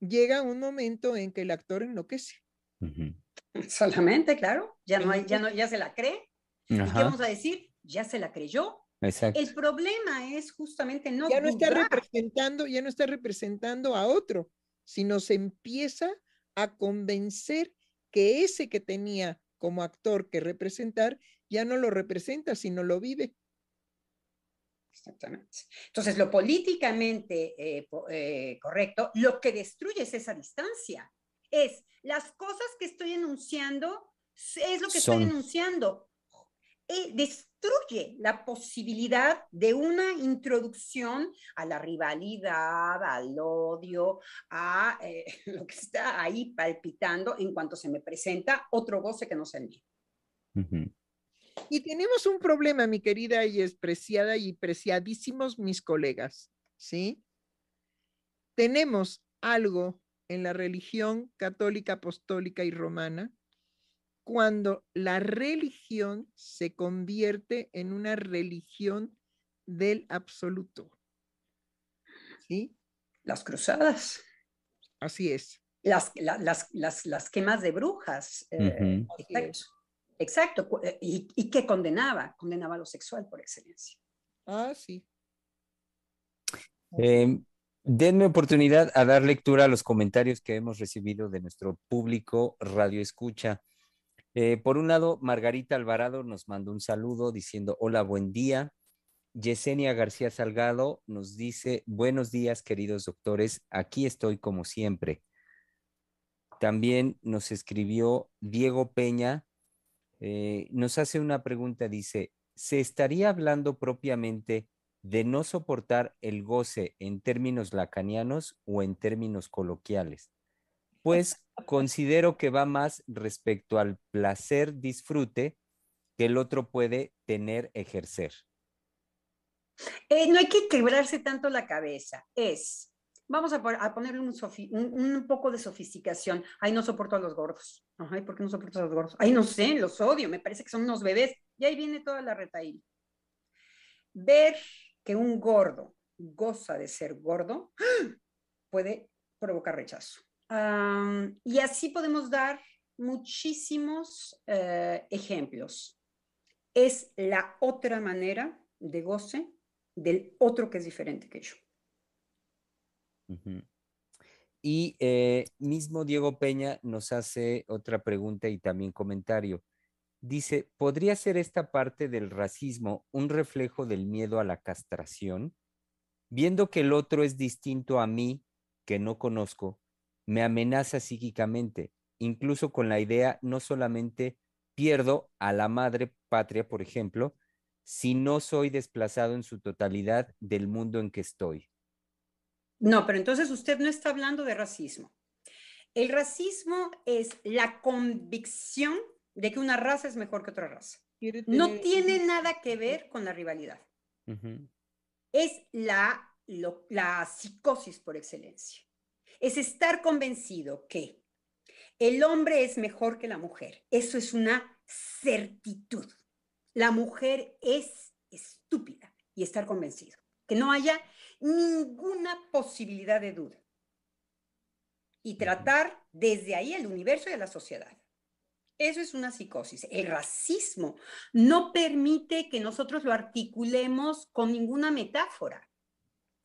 llega un momento en que el actor enloquece. Solamente, claro, ya no hay, ya no, ya se la cree. ¿Y qué vamos a decir? Ya se la creyó. exacto. El problema es justamente no Ya no está dudar. representando, ya no está representando a otro, sino se empieza a convencer que ese que tenía como actor que representar ya no lo representa, sino lo vive. Exactamente. Entonces, lo políticamente eh, eh, correcto, lo que destruye es esa distancia. Es las cosas que estoy enunciando, es lo que Son. estoy enunciando. Eh, destruye la posibilidad de una introducción a la rivalidad, al odio, a eh, lo que está ahí palpitando en cuanto se me presenta otro goce que no sea el mío. Ujú. Y tenemos un problema, mi querida y despreciada y preciadísimos mis colegas, ¿sí? Tenemos algo en la religión católica, apostólica y romana cuando la religión se convierte en una religión del absoluto. ¿Sí? Las cruzadas. Así es. las, la- las, las, las quemas de brujas. eh, exacto. eh, ¿Y, y qué condenaba? Condenaba lo sexual por excelencia. Ah, sí. Eh, denme oportunidad a dar lectura a los comentarios que hemos recibido de nuestro público Radio Escucha. Eh, por un lado, Margarita Alvarado nos mandó un saludo diciendo hola, buen día. Yesenia García Salgado nos dice buenos días, queridos doctores, aquí estoy como siempre. También nos escribió Diego Peña, eh, nos hace una pregunta, dice, ¿se estaría hablando propiamente de no soportar el goce en términos lacanianos o en términos coloquiales? Pues considero que va más respecto al placer disfrute que el otro puede tener ejercer. Eh, no hay que quebrarse tanto la cabeza. Es, vamos a, ponerle un, poco de sofisticación. Ay, no soporto a los gordos. Ay, ¿por qué no soporto a los gordos? Ay, no sé, los odio. Me parece que son unos bebés. Y ahí viene toda la retaíla. Ver que un gordo goza de ser gordo puede provocar rechazo. Y así podemos dar muchísimos eh, ejemplos. Es la otra manera de goce del otro que es diferente que yo. Y eh, mismo Diego Peña nos hace otra pregunta y también comentario. Dice, ¿podría ser esta parte del racismo un reflejo del miedo a la castración? Viendo que el otro es distinto a mí, que no conozco, me amenaza psíquicamente, incluso con la idea no solamente pierdo a la madre patria, por ejemplo, si no soy desplazado en su totalidad del mundo en que estoy. No, pero entonces usted no está hablando de racismo. El racismo es la convicción de que una raza es mejor que otra raza. No tiene nada que ver con la rivalidad. Es la, lo- la psicosis por excelencia. Es estar convencido que el hombre es mejor que la mujer. Eso es una certitud. La mujer es estúpida y estar convencido. Que no haya ninguna posibilidad de duda. Y tratar desde ahí el universo y a la sociedad. Eso es una psicosis. El racismo no permite que nosotros lo articulemos con ninguna metáfora.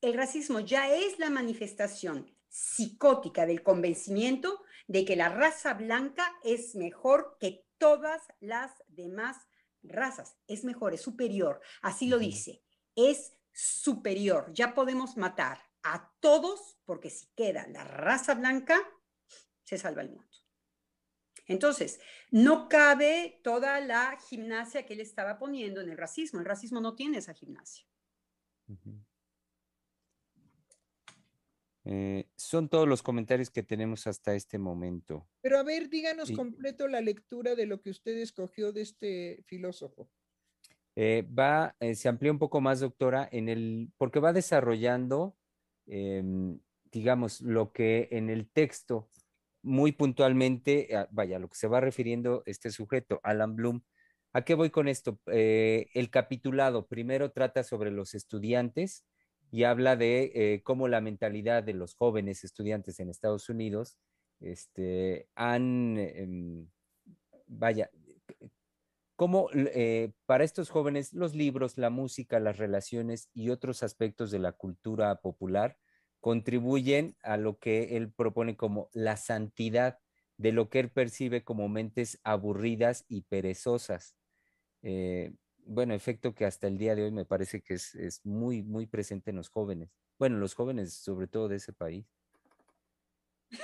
El racismo ya es la manifestación psicótica del convencimiento de que la raza blanca es mejor que todas las demás razas. Es mejor, es superior. Así lo dice. Es superior. Ya podemos matar a todos porque si queda la raza blanca, se salva el mundo. Entonces, no cabe toda la gimnasia que él estaba poniendo en el racismo. El racismo no tiene esa gimnasia. Eh, son todos los comentarios que tenemos hasta este momento. Pero a ver, díganos completo la lectura de lo que usted escogió de este filósofo. Eh, va, eh, se amplía un poco más, doctora, en el, porque va desarrollando, em, digamos, lo que en el texto muy puntualmente, ah, vaya, lo que se va refiriendo este sujeto, Alan Bloom. ¿A qué voy con esto? Eh, el capitulado primero trata sobre los estudiantes y habla de cómo la mentalidad de los jóvenes estudiantes en Estados Unidos este, han, em, vaya, cómo eh, para estos jóvenes los libros, la música, las relaciones y otros aspectos de la cultura popular contribuyen a lo que él propone como la santidad de lo que él percibe como mentes aburridas y perezosas. Eh, bueno, efecto que hasta el día de hoy me parece que es, muy, muy presente en los jóvenes. Bueno, los jóvenes sobre todo de ese país.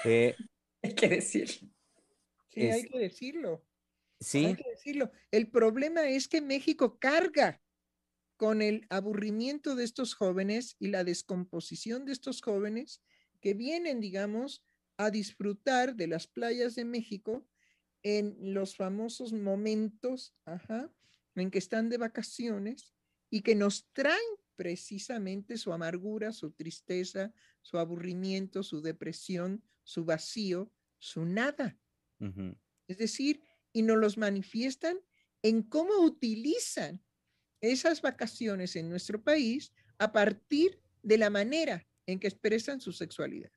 Eh, hay que decirlo. Sí, hay que decirlo. Sí. Hay que decirlo. El problema es que México carga con el aburrimiento de estos jóvenes y la descomposición de estos jóvenes que vienen, digamos, a disfrutar de las playas de México en los famosos momentos en que están de vacaciones y que nos traen precisamente su amargura, su tristeza, su aburrimiento, su depresión, su vacío, su nada. Es decir, y nos los manifiestan en cómo utilizan esas vacaciones en nuestro país a partir de la manera en que expresan su sexualidad.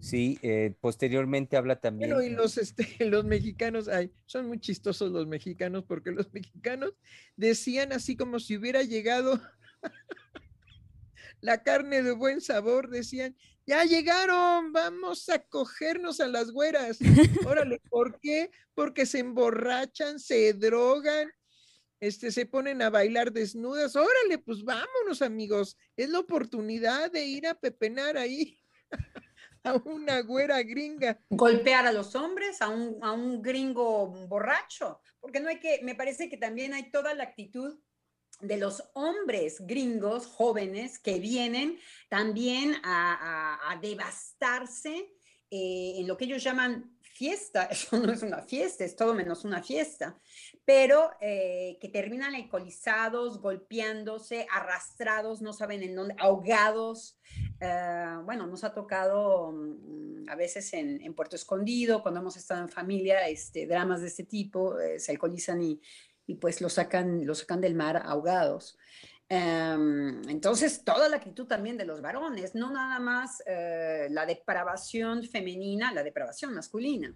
Sí, eh, posteriormente habla también. Bueno, y los, este, los mexicanos, ay, son muy chistosos los mexicanos porque los mexicanos decían así como si hubiera llegado la carne de buen sabor, decían, ya llegaron, vamos a cogernos a las güeras. Órale, ¿por qué? Porque se emborrachan, se drogan, este, se ponen a bailar desnudas. Órale, pues vámonos, amigos. Es la oportunidad de ir a pepenar ahí a una güera gringa. Golpear a los hombres, a un, a un gringo borracho, porque no hay que, me parece que también hay toda la actitud de los hombres gringos jóvenes que vienen también a, devastarse eh, en lo que ellos llaman fiesta. Eso no es una fiesta, es todo menos una fiesta, pero eh, que terminan alcoholizados, golpeándose, arrastrados, no saben en dónde, ahogados. Eh, bueno, nos ha tocado mm, a veces en, Puerto Escondido, cuando hemos estado en familia, este, dramas de este tipo, se alcoholizan y y pues lo sacan, lo sacan del mar ahogados. Em, entonces, toda la actitud también de los varones, no nada más eh, la depravación femenina, la depravación masculina.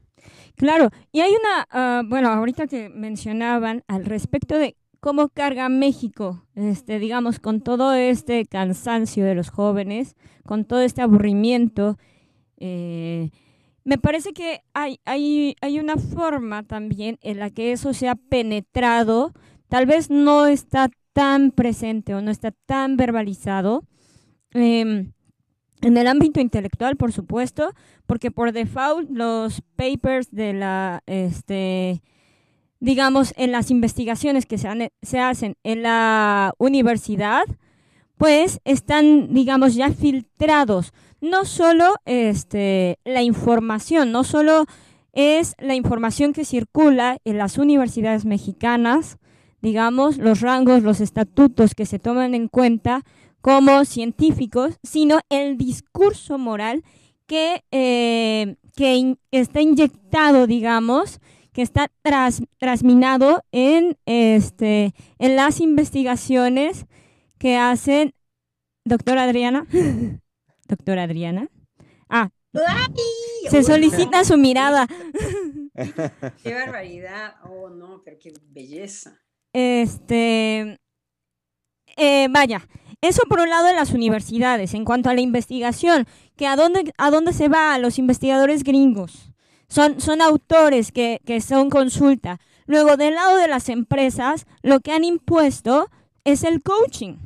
Claro, y hay una, ah, bueno, ahorita que mencionaban al respecto de cómo carga México, este, digamos, con todo este cansancio de los jóvenes, con todo este aburrimiento. Eh, me parece que hay, hay, hay una forma también en la que eso se ha penetrado, tal vez no está tan presente o no está tan verbalizado. Em, en el ámbito intelectual, por supuesto, porque por default los papers de la, este, digamos, en las investigaciones que se, se hacen en la universidad, pues están, digamos, ya filtrados no solo este, la información, no solo es la información que circula en las universidades mexicanas, digamos, los rangos, los estatutos que se toman en cuenta como científicos, sino el discurso moral que, eh, que está inyectado, digamos, que está tras, trasminado en, este, en las investigaciones que hacen, doctora Adriana, doctora Adriana, ah, ¡Ay! se solicita su mirada. ¡Qué barbaridad! Oh, no, pero qué belleza. Este, eh, vaya, eso por un lado en las universidades, en cuanto a la investigación, que a dónde, a dónde se va los investigadores gringos. Son, son autores que, que son consulta. Luego, del lado de las empresas, lo que han impuesto es el coaching.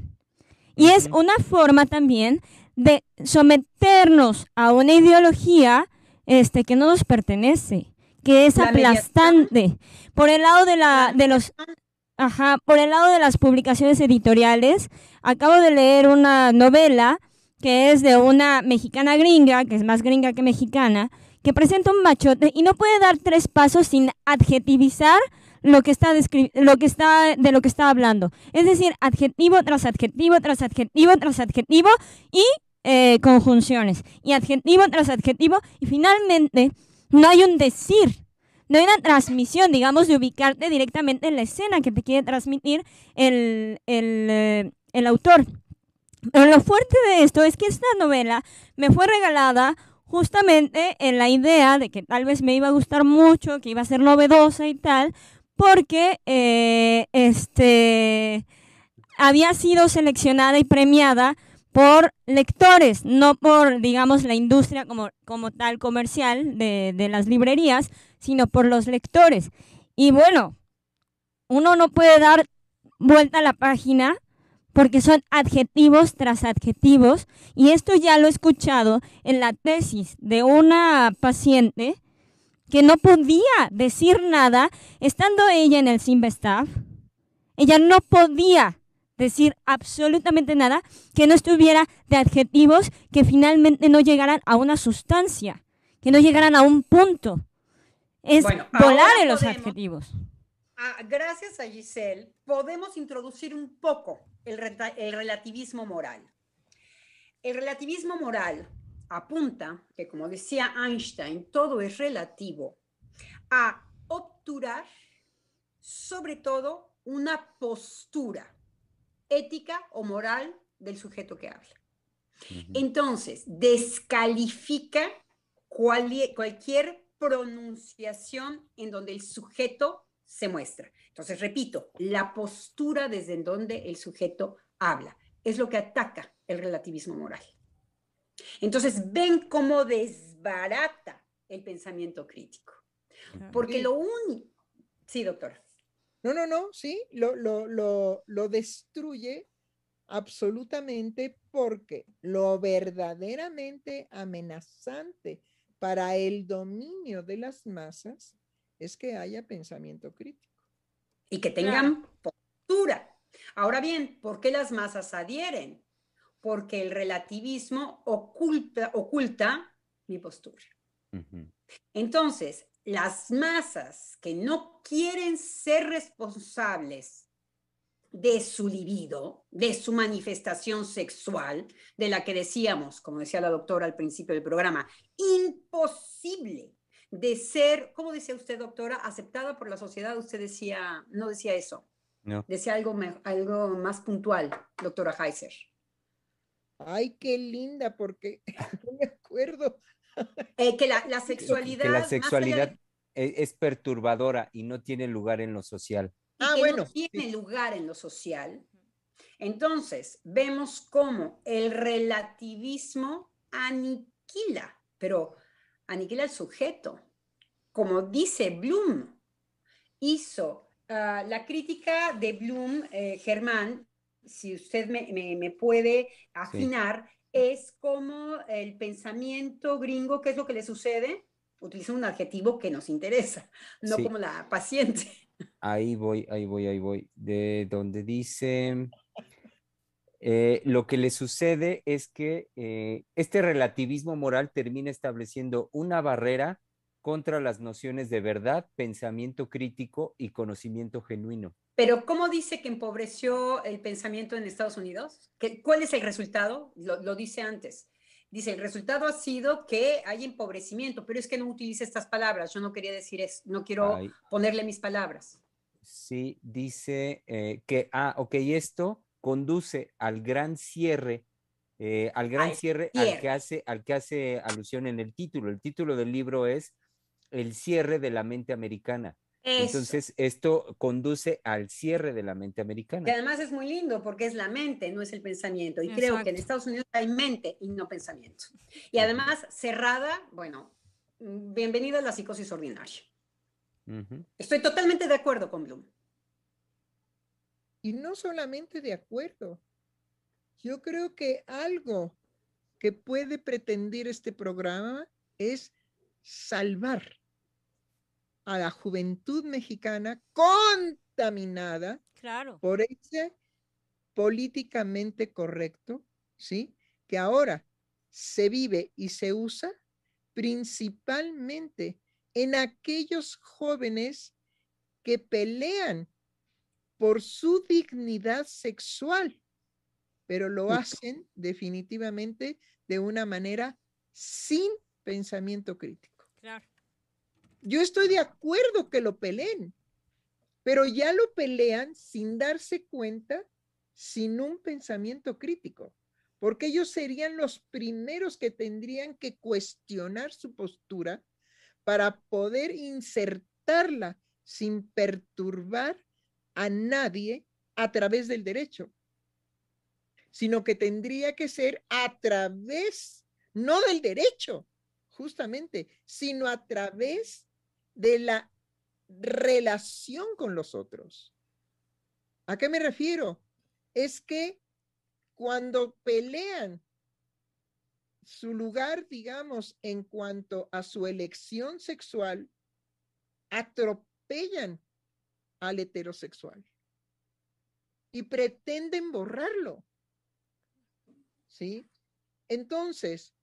Y es una forma también de someternos a una ideología este, que no nos pertenece, que es La mediación. aplastante. Por el lado de, la, de los Ajá, por el lado de las publicaciones editoriales, acabo de leer una novela que es de una mexicana gringa, que es más gringa que mexicana, que presenta un machote y no puede dar tres pasos sin adjetivizar lo que está lo que está de lo que está hablando. Es decir, adjetivo tras adjetivo tras adjetivo tras adjetivo y eh, conjunciones. Y adjetivo tras adjetivo y finalmente no hay un decir. No hay una transmisión, digamos, de ubicarte directamente en la escena que te quiere transmitir el, el, eh, el autor. Pero lo fuerte de esto es que esta novela me fue regalada justamente en la idea de que tal vez me iba a gustar mucho, que iba a ser novedosa y tal, porque eh, este había sido seleccionada y premiada por lectores, no por, digamos, la industria como, como tal comercial de, de las librerías, sino por los lectores. Y bueno, uno no puede dar vuelta a la página porque son adjetivos tras adjetivos y esto ya lo he escuchado en la tesis de una paciente que no podía decir nada estando ella en el Simba-Staff. Ella no podía decir absolutamente nada que no estuviera de adjetivos que finalmente no llegaran a una sustancia, que no llegaran a un punto. Es Bueno, volar en los podemos- adjetivos. Ah, gracias a Giselle, podemos introducir un poco el, reta- el relativismo moral. El relativismo moral apunta que, como decía Einstein, todo es relativo a obturar, sobre todo, una postura ética o moral del sujeto que habla. Entonces, descalifica cualquier pronunciación en donde el sujeto se muestra. Entonces, repito, la postura desde en donde el sujeto habla es lo que ataca el relativismo moral. Entonces, ven cómo desbarata el pensamiento crítico. Porque lo único... Sí, doctora. No, no, no, sí, lo, lo, lo, lo destruye absolutamente porque lo verdaderamente amenazante para el dominio de las masas es que haya pensamiento crítico. y que tengan postura. Ahora bien, ¿por qué las masas adhieren? Porque el relativismo oculta, oculta mi postura. Entonces, las masas que no quieren ser responsables de su libido, de su manifestación sexual, de la que decíamos, como decía la doctora al principio del programa, imposible de ser, ¿cómo decía usted, doctora? Aceptada por la sociedad, usted decía, no decía eso, No. decía algo, me- algo más puntual, doctora Heiser. Ay, qué linda, porque no me acuerdo. Eh, que la, sexualidad... Que la e- es perturbadora y no tiene lugar en lo social. y Ah, que bueno, no sí. tiene lugar en lo social. Entonces, vemos cómo el relativismo aniquila, pero aniquila al sujeto. Como dice Bloom, hizo ah, la crítica de Bloom, eh, Germán, si usted me, me- me puede afinar, es como el pensamiento gringo, ¿qué es lo que le sucede? Utiliza un adjetivo que nos interesa, no Sí. como la paciente. Ahí voy, ahí voy, ahí voy. De donde dice, eh, lo que le sucede es que eh, este relativismo moral termina estableciendo una barrera contra las nociones de verdad, pensamiento crítico y conocimiento genuino. Pero ¿cómo dice que empobreció el pensamiento en Estados Unidos? ¿Qué- ¿Cuál es el resultado? Lo, lo dice antes. Dice, el resultado ha sido que hay empobrecimiento, pero es que no utiliza estas palabras. Yo no quería decir eso, no quiero Ay. ponerle mis palabras. Sí, dice eh, que, ah, ok, esto conduce al gran cierre, eh, al gran Al cierre, al cierre. que hace, al que hace alusión en el título. El título del libro es El cierre de la mente americana. Eso. Entonces, esto conduce al cierre de la mente Que americana. además es muy lindo porque es la mente, no es el pensamiento. Y creo que en. Estados Unidos hay mente y no pensamiento. Y además, cerrada, bueno, mm, bienvenida a la psicosis ordinaria. Estoy totalmente de acuerdo con Bloom. Y no solamente de acuerdo. Yo creo que algo que puede pretender este programa es salvar a la juventud mexicana contaminada Claro. por ese políticamente correcto, ¿sí? Que ahora se vive y se usa principalmente en aquellos jóvenes que pelean por su dignidad sexual, pero lo hacen definitivamente de una manera sin pensamiento crítico. Claro. Yo estoy de acuerdo que lo peleen, pero ya lo pelean sin darse cuenta, sin un pensamiento crítico, porque ellos serían los primeros que tendrían que cuestionar su postura para poder insertarla sin perturbar a nadie a través del derecho, sino que tendría que ser a través, no del derecho, justamente, sino a través de la relación con los otros. ¿A qué me refiero? Es que cuando pelean su lugar, digamos, en cuanto a su elección sexual, atropellan al heterosexual y pretenden borrarlo. ¿Sí? Entonces,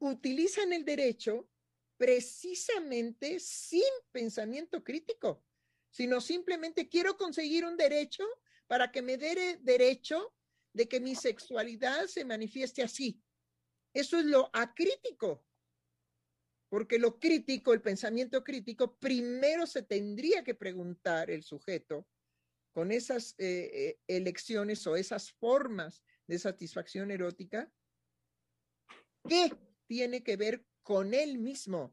utilizan el derecho precisamente sin pensamiento crítico, sino simplemente quiero conseguir un derecho para que me dé derecho de que mi sexualidad se manifieste así. Eso es lo acrítico, porque lo crítico, el pensamiento crítico, primero se tendría que preguntar el sujeto con esas eh, eh, elecciones o esas formas de satisfacción erótica, ¿qué tiene que ver con él mismo?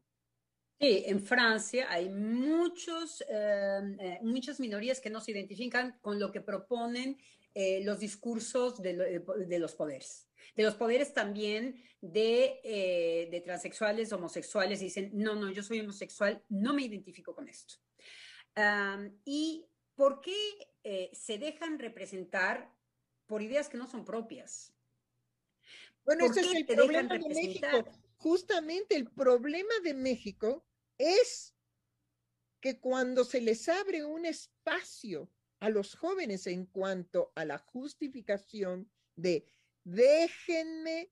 Sí, en Francia hay muchos, eh, eh, muchas minorías que no se identifican con lo que proponen eh, los discursos de, lo- de los poderes. De los poderes también de, eh, de transexuales, homosexuales, dicen, no, no, yo soy homosexual, no me identifico con esto. ¿Y por qué eh, se dejan representar por ideas que no son propias? Bueno, ¿Por ese es el problema de México. Justamente el problema de México es que cuando se les abre un espacio a los jóvenes en cuanto a la justificación de déjenme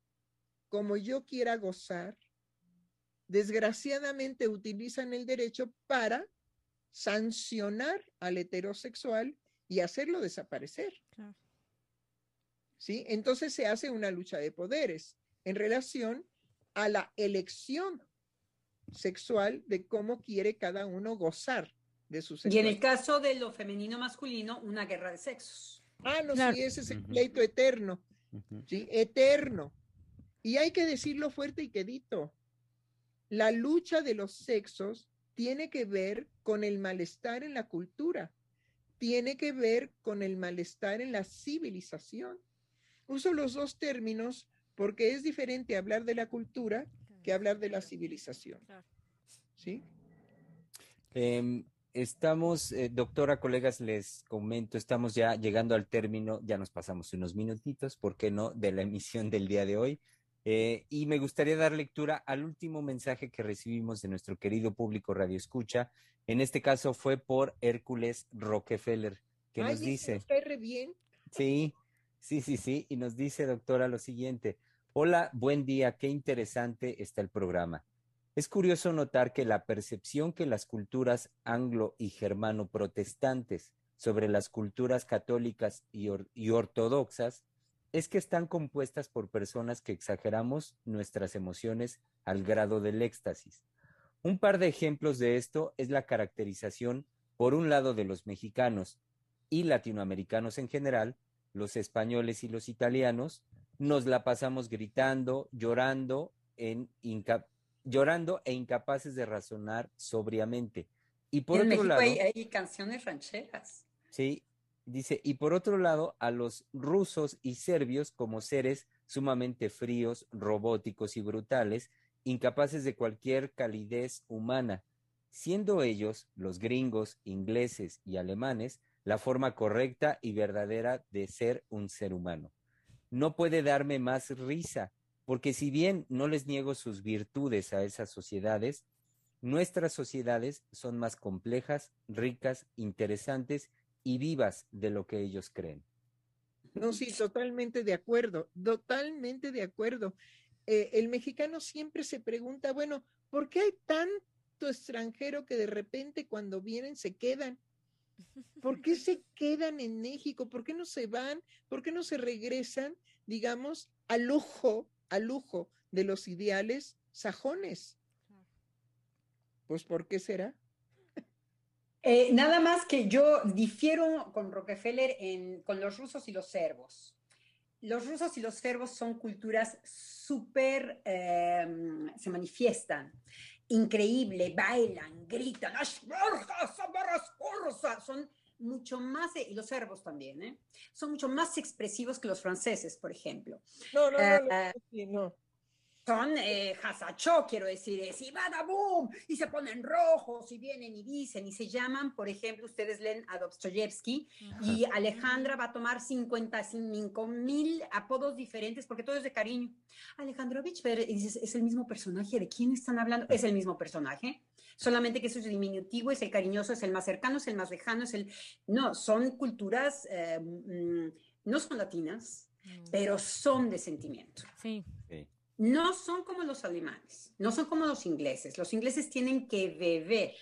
como yo quiera gozar, desgraciadamente utilizan el derecho para sancionar al heterosexual y hacerlo desaparecer. Claro. ¿sí? Entonces se hace una lucha de poderes en relación a la elección sexual de cómo quiere cada uno gozar de su Y en sexualidad. el caso de lo femenino masculino, una guerra de sexos. Ah, no, Claro. sí, ese es el pleito eterno. ¿sí? Eterno. Y hay que decirlo fuerte y quedito. La lucha de los sexos tiene que ver con el malestar en la cultura, tiene que ver con el malestar en la civilización. Uso los dos términos porque es diferente hablar de la cultura que hablar de la civilización. ¿Sí? Em, estamos, eh, doctora, colegas, les comento, estamos ya llegando al término, ya nos pasamos unos minutitos, ¿por qué no?, de la emisión del día de hoy. Eh, y me gustaría dar lectura al último mensaje que recibimos de nuestro querido público Radio Escucha. En este caso fue por Hércules Rockefeller, que Ay, nos dice. nos cae re bien. Sí, sí, sí, sí. Y nos dice, doctora, lo siguiente. Hola, buen día, qué interesante está el programa. Es curioso notar que la percepción que las culturas anglo y germano protestantes sobre las culturas católicas y, y ortodoxas es que están compuestas por personas que exageramos nuestras emociones al grado del éxtasis. Un par de ejemplos de esto es la caracterización, por un lado, de los mexicanos y latinoamericanos en general, los españoles y los italianos, nos la pasamos gritando, llorando, en llorando e incapaces de razonar sobriamente. Y por en otro México lado, hay, hay canciones rancheras. Sí, dice, y por otro lado, a los rusos y serbios como seres sumamente fríos, robóticos y brutales, incapaces de cualquier calidez humana, siendo ellos, los gringos, ingleses y alemanes, la forma correcta y verdadera de ser un ser humano. No puede darme más risa, porque si bien no les niego sus virtudes a esas sociedades, nuestras sociedades son más complejas, ricas, interesantes y vivas de lo que ellos creen. No, sí, totalmente de acuerdo, totalmente de acuerdo. Eh, el mexicano siempre se pregunta, bueno, ¿por qué hay tanto extranjero que de repente cuando vienen se quedan? ¿Por qué se quedan en México? ¿Por qué no se van? ¿Por qué no se regresan, digamos, al lujo, al lujo de los ideales sajones? Pues, ¿por qué será? Eh, nada más que yo difiero con Rockefeller en, con los rusos y los serbos. Los rusos y los serbos son culturas súper, eh, se manifiestan, increíble, bailan, gritan, son mucho más, y los serbos también, ¿eh? son mucho más expresivos que los franceses, por ejemplo. No, no, no, no, no son eh, quiero decir, es y boom, y se ponen rojos y vienen y dicen y se llaman, por ejemplo, ustedes leen a Dostoyevsky y Alejandra va a tomar 55 mil apodos diferentes porque todo es de cariño. Alejandrovich, dices, es el mismo personaje, ¿de quién están hablando? Es el mismo personaje, solamente que eso es diminutivo, es el cariñoso, es el más cercano, es el más lejano, es el... No, son culturas, eh, mm, no son latinas, mm. pero son de sentimiento. Sí. No son como los alemanes, no son como los ingleses. Los ingleses tienen que beber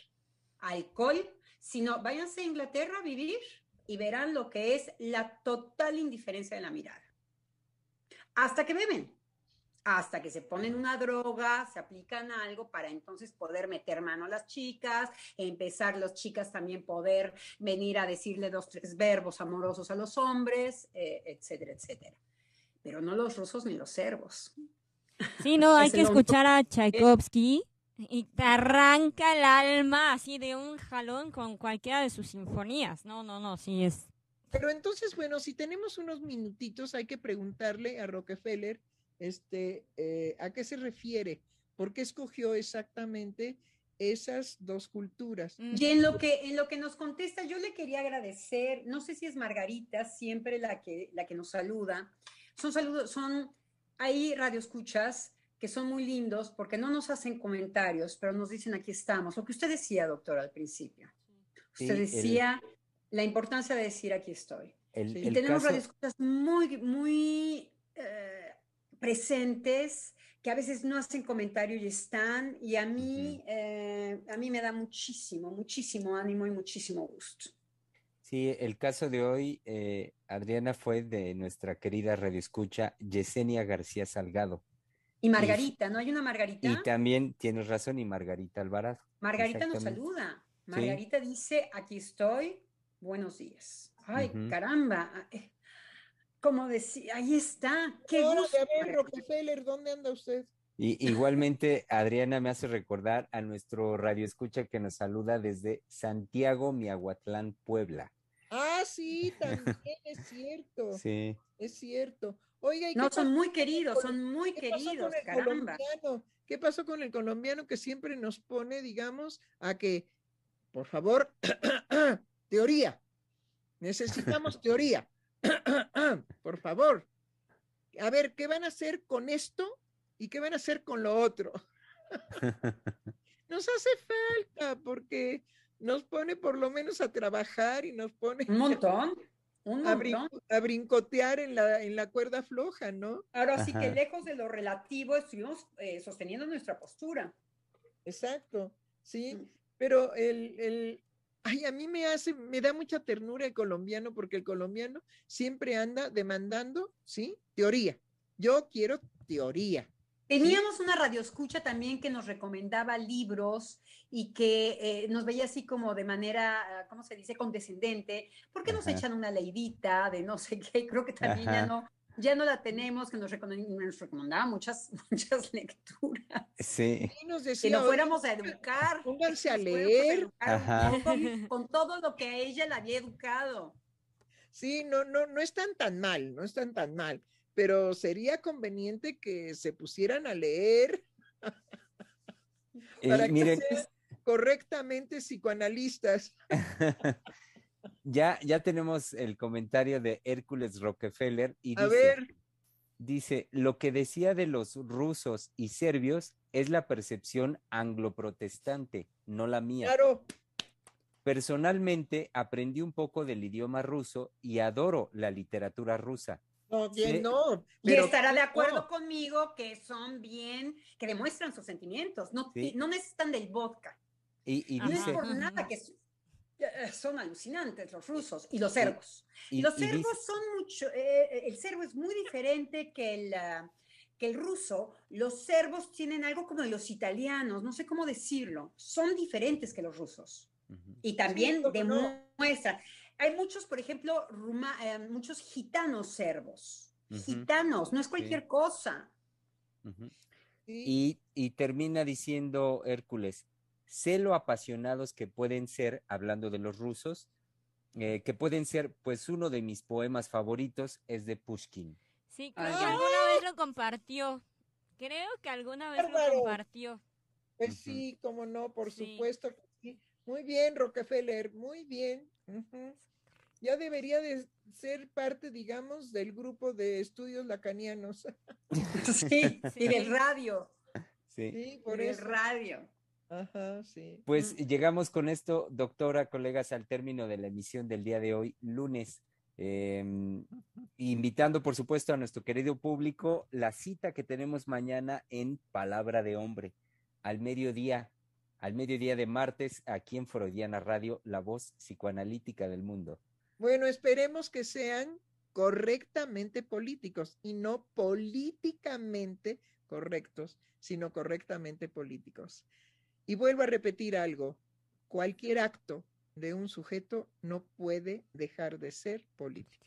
alcohol, sino váyanse a Inglaterra a vivir y verán lo que es la total indiferencia de la mirada. Hasta que beben, hasta que se ponen una droga, se aplican algo para entonces poder meter mano a las chicas, empezar las chicas también poder venir a decirle dos, tres verbos amorosos a los hombres, eh, etcétera, etcétera. Pero no los rusos ni los serbos. Sí, no, hay que escuchar a Tchaikovsky y te arranca el alma así de un jalón con cualquiera de sus sinfonías. No, no, no, sí es. Pero entonces, bueno, si tenemos unos minutitos, hay que preguntarle a Rockefeller este, eh, a qué se refiere, por qué escogió exactamente esas dos culturas. Y en lo que en lo que nos contesta, yo le quería agradecer, no sé si es Margarita, siempre la que la que nos saluda. Son saludos, son hay radioescuchas que son muy lindos porque no nos hacen comentarios, pero nos dicen aquí estamos. Lo que usted decía, doctor, al principio. Usted decía la importancia de decir aquí estoy. y tenemos radioescuchas muy, muy eh, presentes que a veces no hacen comentario y están, y a mí, eh, a mí me da muchísimo, muchísimo ánimo y muchísimo gusto. Sí, el caso de hoy, eh, Adriana, fue de nuestra querida radioescucha Yesenia García Salgado. Y Margarita, ¿no hay una Margarita? Y también tienes razón, y Margarita Alvarado. Margarita nos saluda. Margarita dice, aquí estoy, buenos días. Ay, caramba. Eh, como decía, ahí está. Qué gusto. Rockefeller, ¿dónde anda usted? Y igualmente, Adriana me hace recordar a nuestro radioescucha que nos saluda desde Santiago, Miahuatlán, Puebla. Ah, sí, también es cierto. Sí. Es cierto. Oiga, no, son muy queridos, son muy queridos, caramba. ¿Qué pasó con el colombiano que siempre nos pone, digamos, a que, por favor, teoría? Necesitamos teoría. por favor. A ver, ¿qué van a hacer con esto y qué van a hacer con lo otro? Nos hace falta porque nos pone por lo menos a trabajar y nos pone un montón, a, brincotear en la, en la cuerda floja, ¿no? Ahora sí que lejos de lo relativo estuvimos eh, sosteniendo nuestra postura. Exacto, sí, mm. pero el, ay, a mí me hace, me da mucha ternura el colombiano porque el colombiano siempre anda demandando, ¿sí? Teoría. Yo quiero teoría. Teníamos una radioescucha también que nos recomendaba libros y que eh, nos veía así como de manera, ¿cómo se dice?, condescendente. ¿Por qué nos Ajá. echan una leidita de no sé qué? Creo que también ya no, ya no la tenemos, que nos, recomend- nos recomendaba muchas, muchas lecturas. Sí. Y nos Si decía, nos "Oye, fuéramos a educar. Pónganse a leer. educar Con todo lo que a ella la había educado. Sí, no, no, no están tan mal, no están tan mal, pero sería conveniente que se pusieran a leer Eh, para que miren, sean correctamente psicoanalistas. ya, ya tenemos el comentario de Hércules Rockefeller y A dice, ver, dice, lo que decía de los rusos y serbios es la percepción anglo-protestante, no la mía. claro, Personalmente aprendí un poco del idioma ruso y adoro la literatura rusa. No, bien, Sí. no. Y pero estará de acuerdo conmigo que son bien, que demuestran sus sentimientos, no, Sí. no necesitan del vodka. Y, y No es por nada que eh, son alucinantes los rusos y los serbos. y- los y dice- serbos son mucho, eh, el serbo es muy diferente que el, ah, que el ruso. Los serbos tienen algo como de los italianos, no sé cómo decirlo, son diferentes que los rusos. Y también cómo no. Hay muchos, por ejemplo, ruma- eh, muchos gitanos serbos. Ujú. Gitanos, no es cualquier cosa. Y, y termina diciendo Hércules, sé lo apasionados que pueden ser, hablando de los rusos, eh, que pueden ser, pues uno de mis poemas favoritos es de Pushkin. Sí, creo Ay, que alguna vez lo compartió. Creo que alguna vez lo compartió. Pues sí, cómo no, por Sí. supuesto que sí. Muy bien, Rockefeller, muy bien. Ya debería de ser parte, digamos, del grupo de estudios lacanianos. Sí, Sí. y del radio. Sí. Por del eso. radio. Ajá, sí. Pues Mm. llegamos con esto, doctora, colegas, al término de la emisión del día de hoy, lunes. Em, invitando, por supuesto, a nuestro querido público la cita que tenemos mañana en Palabra de Hombre, al mediodía, al mediodía de martes, aquí en Freudiana Radio, la voz psicoanalítica del mundo. Bueno, esperemos que sean correctamente políticos y no políticamente correctos, sino correctamente políticos. Y vuelvo a repetir algo, cualquier acto de un sujeto no puede dejar de ser político.